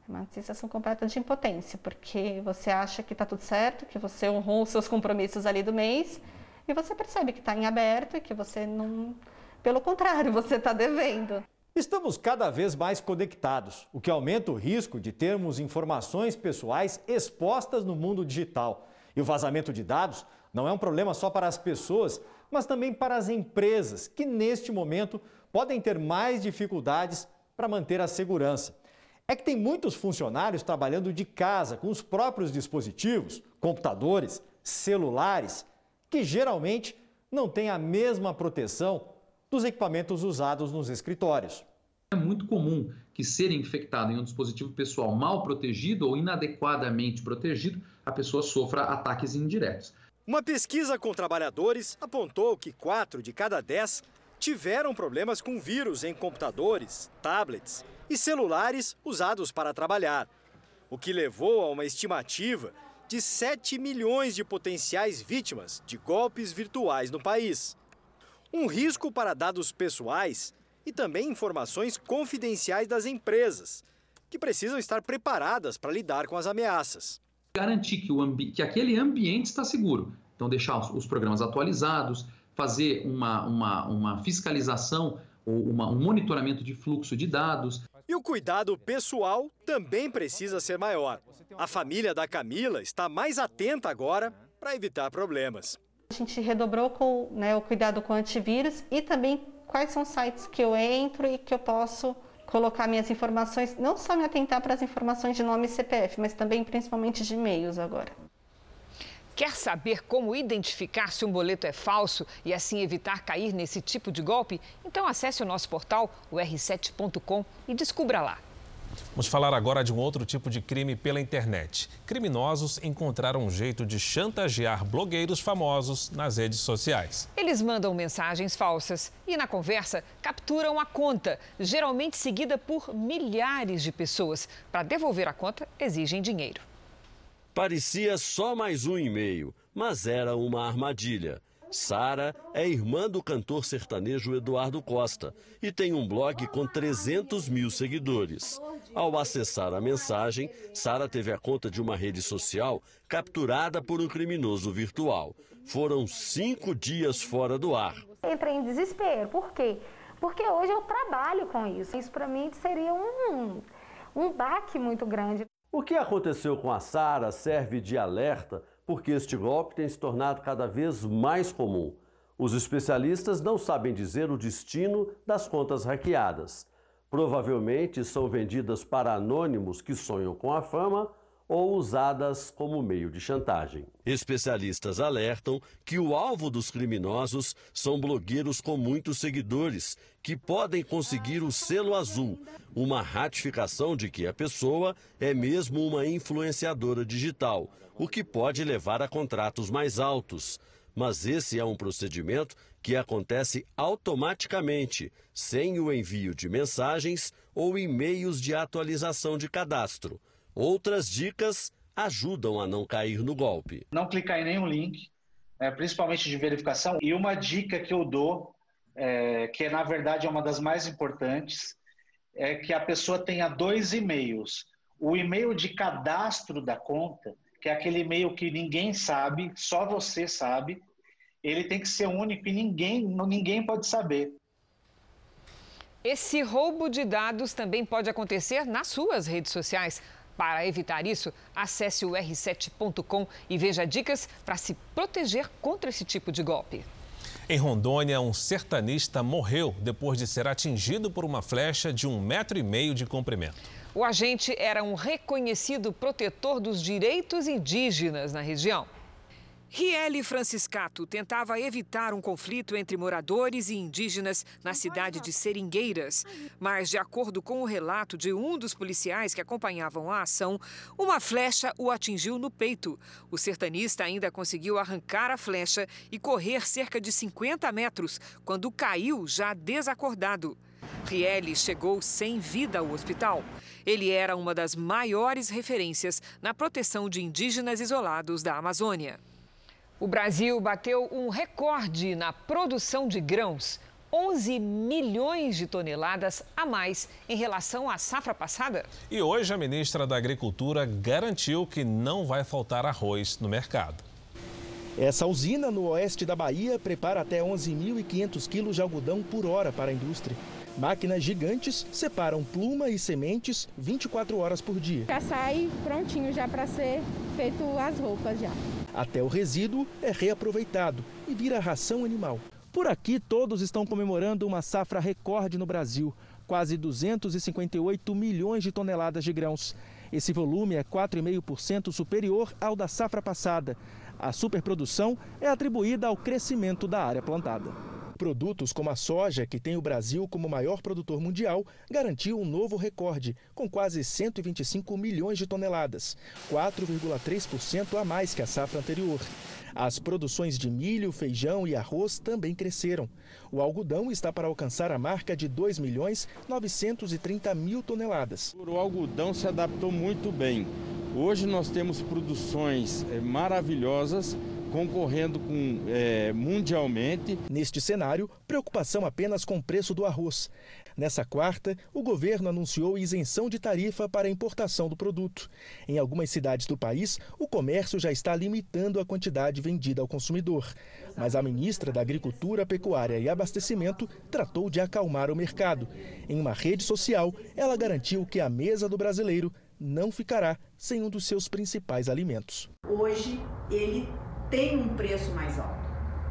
É uma sensação completa de impotência, porque você acha que está tudo certo, que você honrou os seus compromissos ali do mês, e você percebe que está em aberto e que você não. Pelo contrário, você está devendo. Estamos cada vez mais conectados, o que aumenta o risco de termos informações pessoais expostas no mundo digital. E o vazamento de dados não é um problema só para as pessoas, mas também para as empresas, que neste momento podem ter mais dificuldades para manter a segurança. É que tem muitos funcionários trabalhando de casa com os próprios dispositivos, computadores, celulares, que geralmente não têm a mesma proteção dos equipamentos usados nos escritórios. É muito comum que ser infectado em um dispositivo pessoal mal protegido ou inadequadamente protegido, a pessoa sofra ataques indiretos. Uma pesquisa com trabalhadores apontou que 4 de cada 10 tiveram problemas com vírus em computadores, tablets e celulares usados para trabalhar, o que levou a uma estimativa de 7 milhões de potenciais vítimas de golpes virtuais no país um risco para dados pessoais e também informações confidenciais das empresas, que precisam estar preparadas para lidar com as ameaças. Garantir que, o que aquele ambiente está seguro. Então, deixar os, os programas atualizados, fazer uma, uma, uma fiscalização ou uma, um monitoramento de fluxo de dados. E o cuidado pessoal também precisa ser maior. A família da Camila está mais atenta agora para evitar problemas. A gente redobrou com né, o cuidado com antivírus e também quais são os sites que eu entro e que eu posso colocar minhas informações, não só me atentar para as informações de nome e CPF, mas também principalmente de e-mails agora. Quer saber como identificar se um boleto é falso e assim evitar cair nesse tipo de golpe? Então acesse o nosso portal, o r7.com, e descubra lá. Vamos falar agora de um outro tipo de crime pela internet. Criminosos encontraram um jeito de chantagear blogueiros famosos nas redes sociais. Eles mandam mensagens falsas e, na conversa, capturam a conta, geralmente seguida por milhares de pessoas. Para devolver a conta, exigem dinheiro. Parecia só mais um e-mail, mas era uma armadilha. Sara é irmã do cantor sertanejo Eduardo Costa e tem um blog com 300 mil seguidores. Ao acessar a mensagem, Sara teve a conta de uma rede social capturada por um criminoso virtual. Foram cinco dias fora do ar. Entrei em desespero. Por quê? Porque hoje eu trabalho com isso. Isso para mim seria um um baque muito grande. O que aconteceu com a Sara serve de alerta porque este golpe tem se tornado cada vez mais comum. Os especialistas não sabem dizer o destino das contas hackeadas. Provavelmente são vendidas para anônimos que sonham com a fama ou usadas como meio de chantagem. Especialistas alertam que o alvo dos criminosos são blogueiros com muitos seguidores, que podem conseguir o selo azul, uma ratificação de que a pessoa é mesmo uma influenciadora digital, o que pode levar a contratos mais altos. Mas esse é um procedimento que acontece automaticamente, sem o envio de mensagens ou e-mails de atualização de cadastro. Outras dicas ajudam a não cair no golpe. Não clicar em nenhum link, é, principalmente de verificação. E uma dica que eu dou, é, que na verdade é uma das mais importantes, é que a pessoa tenha dois e-mails. O e-mail de cadastro da conta, que é aquele e-mail que ninguém sabe, só você sabe, ele tem que ser único e ninguém, ninguém pode saber. Esse roubo de dados também pode acontecer nas suas redes sociais. Para evitar isso, acesse o r7.com e veja dicas para se proteger contra esse tipo de golpe. Em Rondônia, um sertanista morreu depois de ser atingido por uma flecha de um metro e meio de comprimento. O agente era um reconhecido protetor dos direitos indígenas na região. Riele Franciscato tentava evitar um conflito entre moradores e indígenas na cidade de Seringueiras. Mas, de acordo com o relato de um dos policiais que acompanhavam a ação, uma flecha o atingiu no peito. O sertanista ainda conseguiu arrancar a flecha e correr cerca de 50 metros quando caiu já desacordado. Riele chegou sem vida ao hospital. Ele era uma das maiores referências na proteção de indígenas isolados da Amazônia. O Brasil bateu um recorde na produção de grãos. 11 milhões de toneladas a mais em relação à safra passada. E hoje a ministra da Agricultura garantiu que não vai faltar arroz no mercado. Essa usina no oeste da Bahia prepara até 11.500 quilos de algodão por hora para a indústria. Máquinas gigantes separam pluma e sementes 24 horas por dia. Já sai prontinho já para ser feito as roupas já. Até o resíduo é reaproveitado e vira ração animal. Por aqui, todos estão comemorando uma safra recorde no Brasil, quase 258 milhões de toneladas de grãos. Esse volume é 4,5% superior ao da safra passada. A superprodução é atribuída ao crescimento da área plantada. Produtos como a soja, que tem o Brasil como maior produtor mundial, garantiu um novo recorde, com quase 125 milhões de toneladas, 4,3% a mais que a safra anterior. As produções de milho, feijão e arroz também cresceram. O algodão está para alcançar a marca de 2 milhões 930 mil toneladas. O algodão se adaptou muito bem. Hoje nós temos produções eh, maravilhosas concorrendo com, é, mundialmente. Neste cenário, preocupação apenas com o preço do arroz. Nessa quarta, o governo anunciou isenção de tarifa para a importação do produto. Em algumas cidades do país, o comércio já está limitando a quantidade vendida ao consumidor. Mas a ministra da Agricultura, Pecuária e Abastecimento tratou de acalmar o mercado. Em uma rede social, ela garantiu que a mesa do brasileiro não ficará sem um dos seus principais alimentos. Hoje, ele tem um preço mais alto,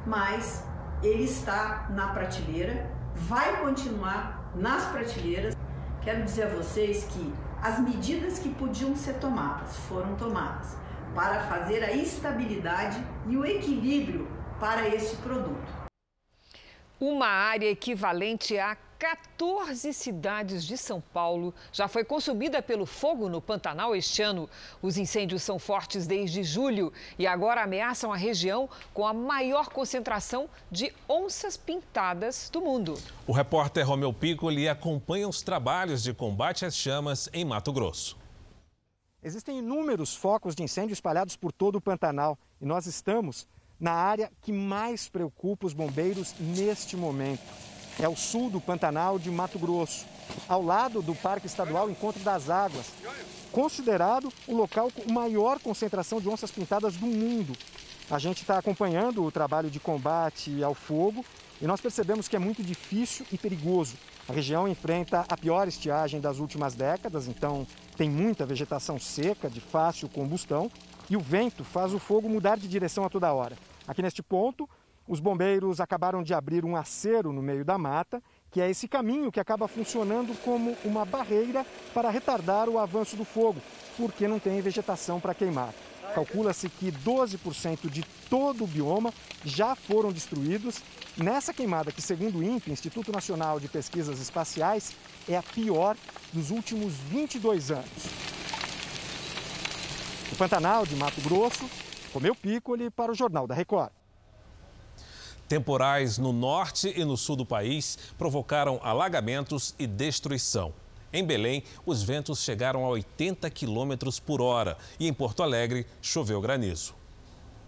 mas ele está na prateleira, vai continuar nas prateleiras. Quero dizer a vocês que as medidas que podiam ser tomadas foram tomadas para fazer a estabilidade e o equilíbrio para esse produto. Uma área equivalente a 14 cidades de São Paulo já foi consumida pelo fogo no Pantanal este ano. Os incêndios são fortes desde julho e agora ameaçam a região com a maior concentração de onças pintadas do mundo. O repórter Romeu Piccoli acompanha os trabalhos de combate às chamas em Mato Grosso. Existem inúmeros focos de incêndio espalhados por todo o Pantanal e nós estamos na área que mais preocupa os bombeiros neste momento é o sul do Pantanal de Mato Grosso, ao lado do Parque Estadual Encontro das Águas, considerado o local com maior concentração de onças pintadas do mundo. A gente está acompanhando o trabalho de combate ao fogo. e nós percebemos que é muito difícil e perigoso. A região enfrenta a pior estiagem das últimas décadas, então tem muita vegetação seca, de fácil combustão, e o vento faz o fogo mudar de direção a toda hora. Aqui neste ponto, os bombeiros acabaram de abrir um acero no meio da mata, que é esse caminho que acaba funcionando como uma barreira para retardar o avanço do fogo, porque não tem vegetação para queimar. Calcula-se que 12% de todo o bioma já foram destruídos. Nessa queimada, que segundo o INPE, Instituto Nacional de Pesquisas Espaciais, é a pior dos últimos 22 anos. O Pantanal de Mato Grosso, Romeu Piccoli para o Jornal da Record. Temporais no norte e no sul do país provocaram alagamentos e destruição. Em Belém, os ventos chegaram a 80 quilômetros por hora e em Porto Alegre choveu granizo.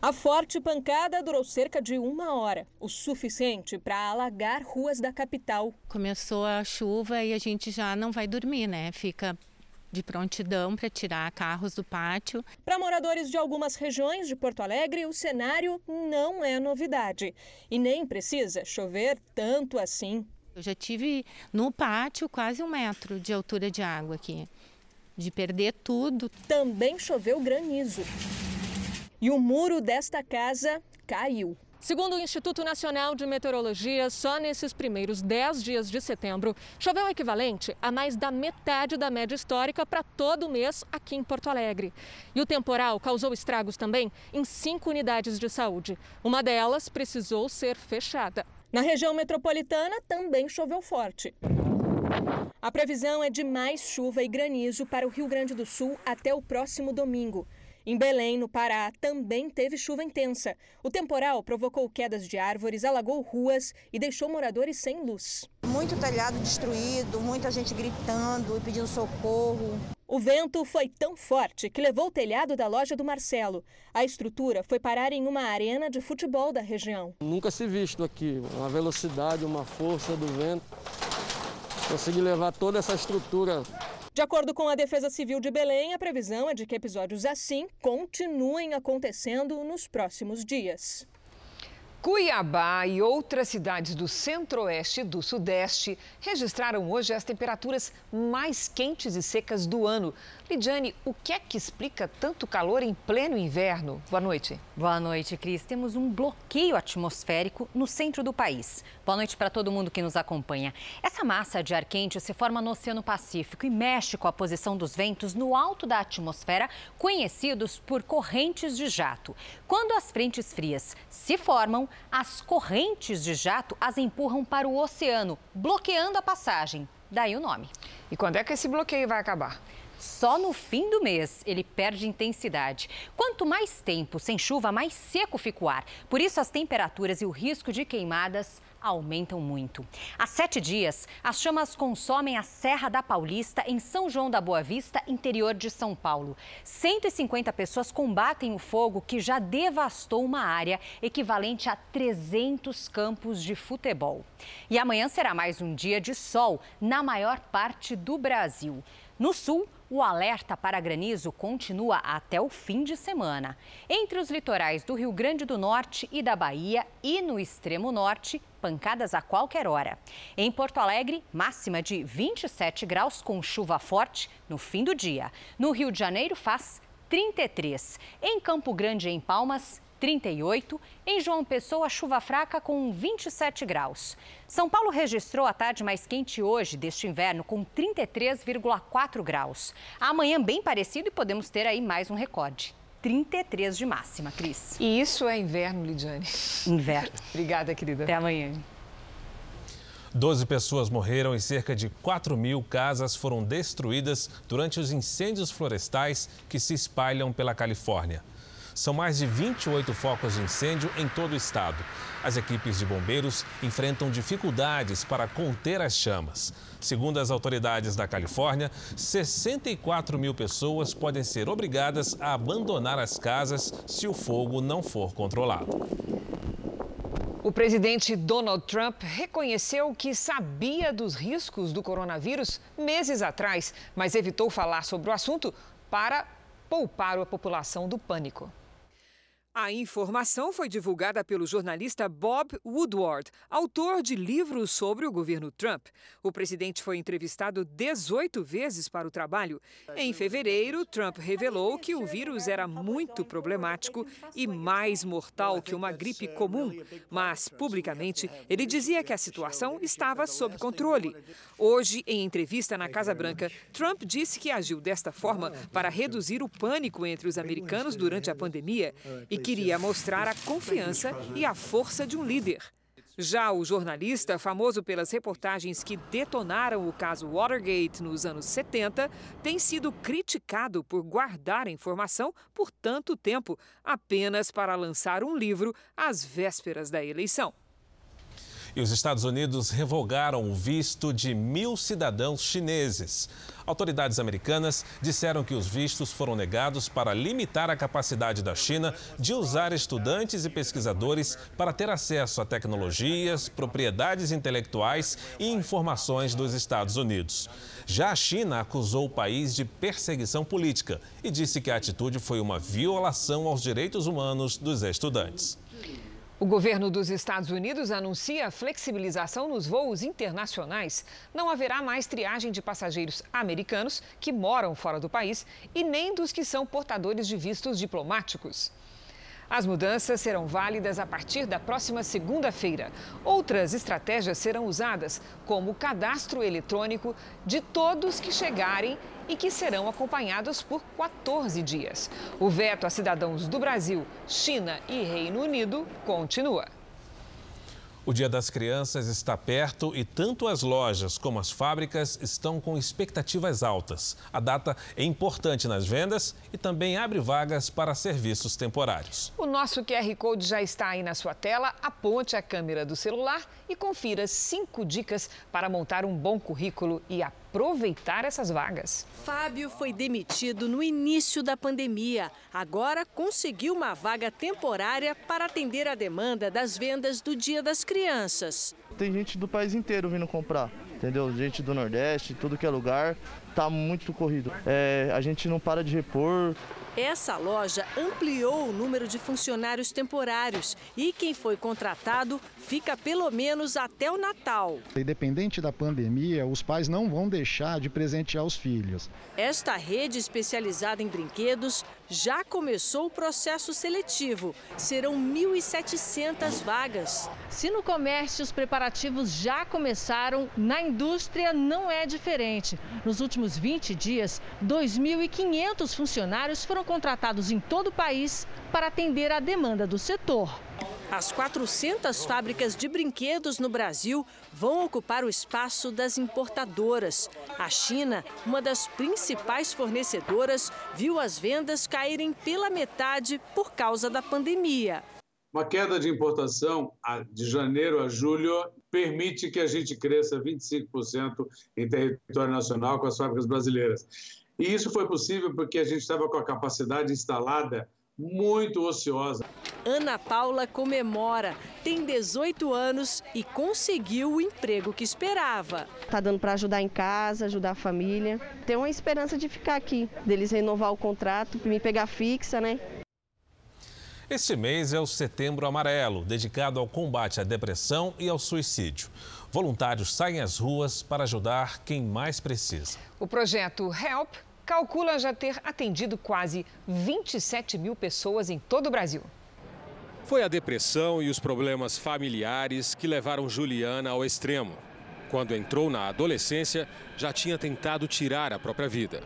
A forte pancada durou cerca de uma hora, o suficiente para alagar ruas da capital. Começou a chuva e a gente já não vai dormir, né? Fica de prontidão para tirar carros do pátio. Para moradores de algumas regiões de Porto Alegre, o cenário não é novidade e nem precisa chover tanto assim. Eu já tive no pátio quase um metro de altura de água aqui, de perder tudo. Também choveu granizo. E o muro desta casa caiu. Segundo o Instituto Nacional de Meteorologia, só nesses primeiros 10 dias de setembro, choveu o equivalente a mais da metade da média histórica para todo mês aqui em Porto Alegre. E o temporal causou estragos também em cinco unidades de saúde. Uma delas precisou ser fechada. Na região metropolitana também choveu forte. A previsão é de mais chuva e granizo para o Rio Grande do Sul até o próximo domingo. Em Belém, no Pará, também teve chuva intensa. O temporal provocou quedas de árvores, alagou ruas e deixou moradores sem luz. Muito telhado destruído, muita gente gritando e pedindo socorro. O vento foi tão forte que levou o telhado da loja do Marcelo. A estrutura foi parar em uma arena de futebol da região. Nunca se visto aqui, uma velocidade, uma força do vento. Consegui levar toda essa estrutura. De acordo com a Defesa Civil de Belém, a previsão é de que episódios assim continuem acontecendo nos próximos dias. Cuiabá e outras cidades do centro-oeste e do sudeste registraram hoje as temperaturas mais quentes e secas do ano. Lidiane, o que é que explica tanto calor em pleno inverno? Boa noite. Boa noite, Cris. Temos um bloqueio atmosférico no centro do país. Boa noite para todo mundo que nos acompanha. Essa massa de ar quente se forma no Oceano Pacífico e mexe com a posição dos ventos no alto da atmosfera, conhecidos por correntes de jato. Quando as frentes frias se formam, as correntes de jato as empurram para o oceano, bloqueando a passagem. Daí o nome. E quando é que esse bloqueio vai acabar? Só no fim do mês ele perde intensidade. Quanto mais tempo sem chuva, mais seco fica o ar. Por isso, as temperaturas e o risco de queimadas aumentam muito. Há sete dias, as chamas consomem a Serra da Paulista, em São João da Boa Vista, interior de São Paulo. 150 pessoas combatem o fogo que já devastou uma área equivalente a 300 campos de futebol. E amanhã será mais um dia de sol na maior parte do Brasil. No sul, o alerta para granizo continua até o fim de semana. Entre os litorais do Rio Grande do Norte e da Bahia e no extremo norte, pancadas a qualquer hora. Em Porto Alegre, máxima de 27 graus com chuva forte no fim do dia. No Rio de Janeiro, faz 33. Em Campo Grande, em Palmas, 38. Em João Pessoa, chuva fraca com 27 graus. São Paulo registrou a tarde mais quente hoje deste inverno com 33,4 graus. Amanhã bem parecido e podemos ter aí mais um recorde. 33 de máxima, Cris. E isso é inverno, Lidiane? Inverno. Obrigada, querida. Até amanhã. 12 pessoas morreram e cerca de 4 mil casas foram destruídas durante os incêndios florestais que se espalham pela Califórnia. São mais de 28 focos de incêndio em todo o estado. As equipes de bombeiros enfrentam dificuldades para conter as chamas. Segundo as autoridades da Califórnia, 64 mil pessoas podem ser obrigadas a abandonar as casas se o fogo não for controlado. O presidente Donald Trump reconheceu que sabia dos riscos do coronavírus meses atrás, mas evitou falar sobre o assunto para poupar a população do pânico. A informação foi divulgada pelo jornalista Bob Woodward, autor de livros sobre o governo Trump. O presidente foi entrevistado 18 vezes para o trabalho. Em fevereiro, Trump revelou que o vírus era muito problemático e mais mortal que uma gripe comum, mas publicamente ele dizia que a situação estava sob controle. Hoje, em entrevista na Casa Branca, Trump disse que agiu desta forma para reduzir o pânico entre os americanos durante a pandemia e queria mostrar a confiança e a força de um líder. Já o jornalista, famoso pelas reportagens que detonaram o caso Watergate nos anos 70, tem sido criticado por guardar a informação por tanto tempo, apenas para lançar um livro às vésperas da eleição. E os Estados Unidos revogaram o visto de mil cidadãos chineses. Autoridades americanas disseram que os vistos foram negados para limitar a capacidade da China de usar estudantes e pesquisadores para ter acesso a tecnologias, propriedades intelectuais e informações dos Estados Unidos. Já a China acusou o país de perseguição política e disse que a atitude foi uma violação aos direitos humanos dos estudantes. O governo dos Estados Unidos anuncia flexibilização nos voos internacionais. Não haverá mais triagem de passageiros americanos que moram fora do país e nem dos que são portadores de vistos diplomáticos. As mudanças serão válidas a partir da próxima segunda-feira. Outras estratégias serão usadas, como o cadastro eletrônico de todos que chegarem e que serão acompanhados por 14 dias. O veto a cidadãos do Brasil, China e Reino Unido continua. O Dia das Crianças está perto e tanto as lojas como as fábricas estão com expectativas altas. A data é importante nas vendas e também abre vagas para serviços temporários. O nosso QR Code já está aí na sua tela. Aponte a câmera do celular e confira cinco dicas para montar um bom currículo e aproveitar essas vagas. Fábio foi demitido no início da pandemia. Agora conseguiu uma vaga temporária para atender a demanda das vendas do Dia das Crianças. Tem gente do país inteiro vindo comprar, entendeu? Gente do Nordeste, tudo que é lugar, tá muito corrido. É, a gente não para de repor. Essa loja ampliou o número de funcionários temporários e quem foi contratado fica pelo menos até o Natal. Independente da pandemia, os pais não vão deixar de presentear os filhos. Esta rede especializada em brinquedos já começou o processo seletivo. Serão 1.700 vagas. Se no comércio os preparativos já começaram, na indústria não é diferente. Nos últimos 20 dias, 2.500 funcionários foram contratados em todo o país para atender à demanda do setor. As 400 fábricas de brinquedos no Brasil vão ocupar o espaço das importadoras. A China, uma das principais fornecedoras, viu as vendas caírem pela metade por causa da pandemia. Uma queda de importação de janeiro a julho permite que a gente cresça 25% em território nacional com as fábricas brasileiras. E isso foi possível porque a gente estava com a capacidade instalada muito ociosa. Ana Paula comemora, tem 18 anos e conseguiu o emprego que esperava. Tá dando para ajudar em casa, ajudar a família. Tem uma esperança de ficar aqui, deles renovar o contrato, me pegar fixa, né? Este mês é o Setembro Amarelo, dedicado ao combate à depressão e ao suicídio. Voluntários saem às ruas para ajudar quem mais precisa. O projeto Help calcula já ter atendido quase 27 mil pessoas em todo o Brasil. Foi a depressão e os problemas familiares que levaram Juliana ao extremo. Quando entrou na adolescência, já tinha tentado tirar a própria vida.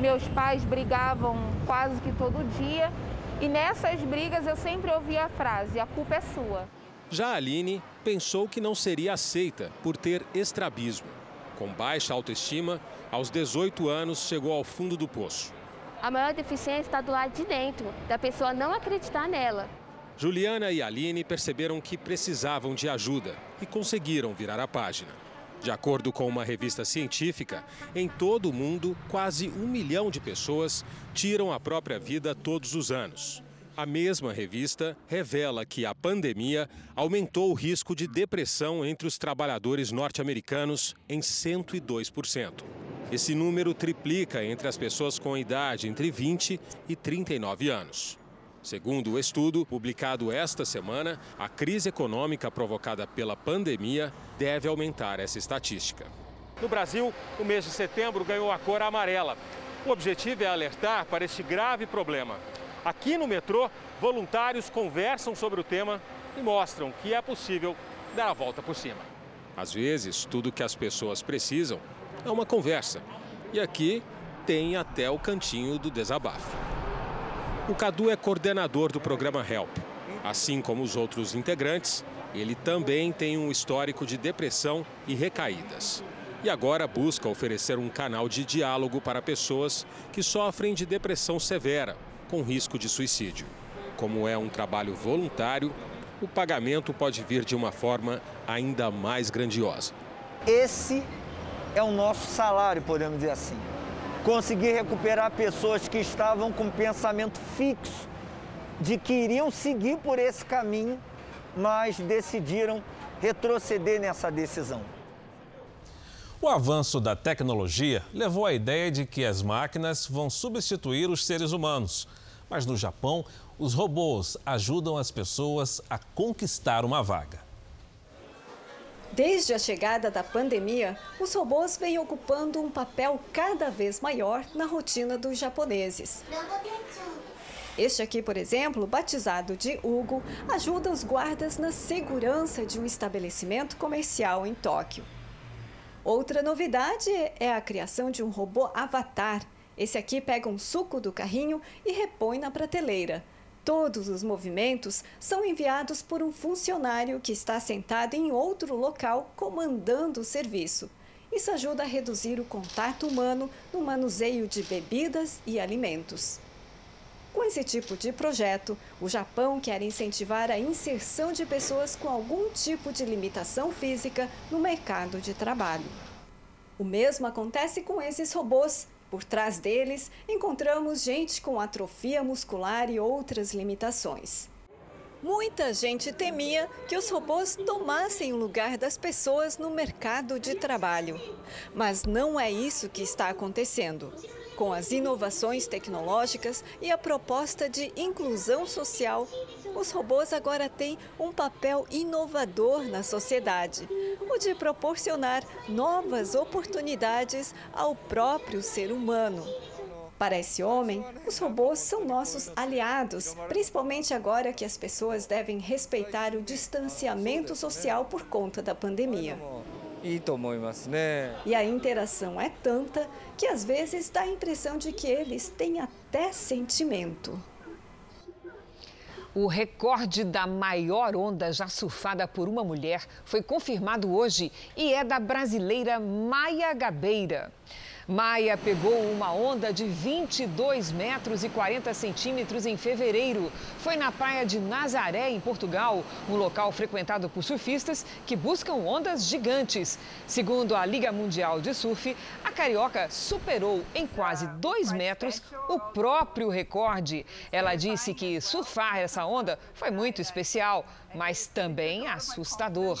Meus pais brigavam quase que todo dia e nessas brigas eu sempre ouvia a frase: a culpa é sua. Já a Aline pensou que não seria aceita por ter estrabismo. Com baixa autoestima, aos 18 anos chegou ao fundo do poço. A maior deficiência está do lado de dentro, da pessoa não acreditar nela. Juliana e Aline perceberam que precisavam de ajuda e conseguiram virar a página. De acordo com uma revista científica, em todo o mundo, quase um milhão de pessoas tiram a própria vida todos os anos. A mesma revista revela que a pandemia aumentou o risco de depressão entre os trabalhadores norte-americanos em 102%. Esse número triplica entre as pessoas com idade entre 20 e 39 anos. Segundo o estudo, publicado esta semana, a crise econômica provocada pela pandemia deve aumentar essa estatística. No Brasil, o mês de setembro ganhou a cor amarela. O objetivo é alertar para este grave problema. Aqui no metrô, voluntários conversam sobre o tema e mostram que é possível dar a volta por cima. Às vezes, tudo que as pessoas precisam é uma conversa. E aqui tem até o cantinho do desabafo. O Cadu é coordenador do programa Help. Assim como os outros integrantes, ele também tem um histórico de depressão e recaídas. E agora busca oferecer um canal de diálogo para pessoas que sofrem de depressão severa, com risco de suicídio. Como é um trabalho voluntário, o pagamento pode vir de uma forma ainda mais grandiosa. Esse é o nosso salário, podemos dizer assim conseguir recuperar pessoas que estavam com pensamento fixo de que iriam seguir por esse caminho, mas decidiram retroceder nessa decisão. O avanço da tecnologia levou à ideia de que as máquinas vão substituir os seres humanos. Mas no Japão, os robôs ajudam as pessoas a conquistar uma vaga. Desde a chegada da pandemia, os robôs vêm ocupando um papel cada vez maior na rotina dos japoneses. Este aqui, por exemplo, batizado de Hugo, ajuda os guardas na segurança de um estabelecimento comercial em Tóquio. Outra novidade é a criação de um robô avatar. Esse aqui pega um suco do carrinho e repõe na prateleira. Todos os movimentos são enviados por um funcionário que está sentado em outro local comandando o serviço. Isso ajuda a reduzir o contato humano no manuseio de bebidas e alimentos. Com esse tipo de projeto, o Japão quer incentivar a inserção de pessoas com algum tipo de limitação física no mercado de trabalho. O mesmo acontece com esses robôs por trás deles, encontramos gente com atrofia muscular e outras limitações. Muita gente temia que os robôs tomassem o lugar das pessoas no mercado de trabalho. Mas não é isso que está acontecendo. Com as inovações tecnológicas e a proposta de inclusão social, os robôs agora têm um papel inovador na sociedade, o de proporcionar novas oportunidades ao próprio ser humano. Para esse homem, os robôs são nossos aliados, principalmente agora que as pessoas devem respeitar o distanciamento social por conta da pandemia. E a interação é tanta que às vezes dá a impressão de que eles têm até sentimento. O recorde da maior onda já surfada por uma mulher foi confirmado hoje e é da brasileira Maia Gabeira. Maia pegou uma onda de 22 metros e 40 centímetros em fevereiro. Foi na praia de Nazaré, em Portugal, um local frequentado por surfistas que buscam ondas gigantes. Segundo a Liga Mundial de Surf, a carioca superou em quase 2 metros o próprio recorde. Ela disse que surfar essa onda foi muito especial, mas também assustador.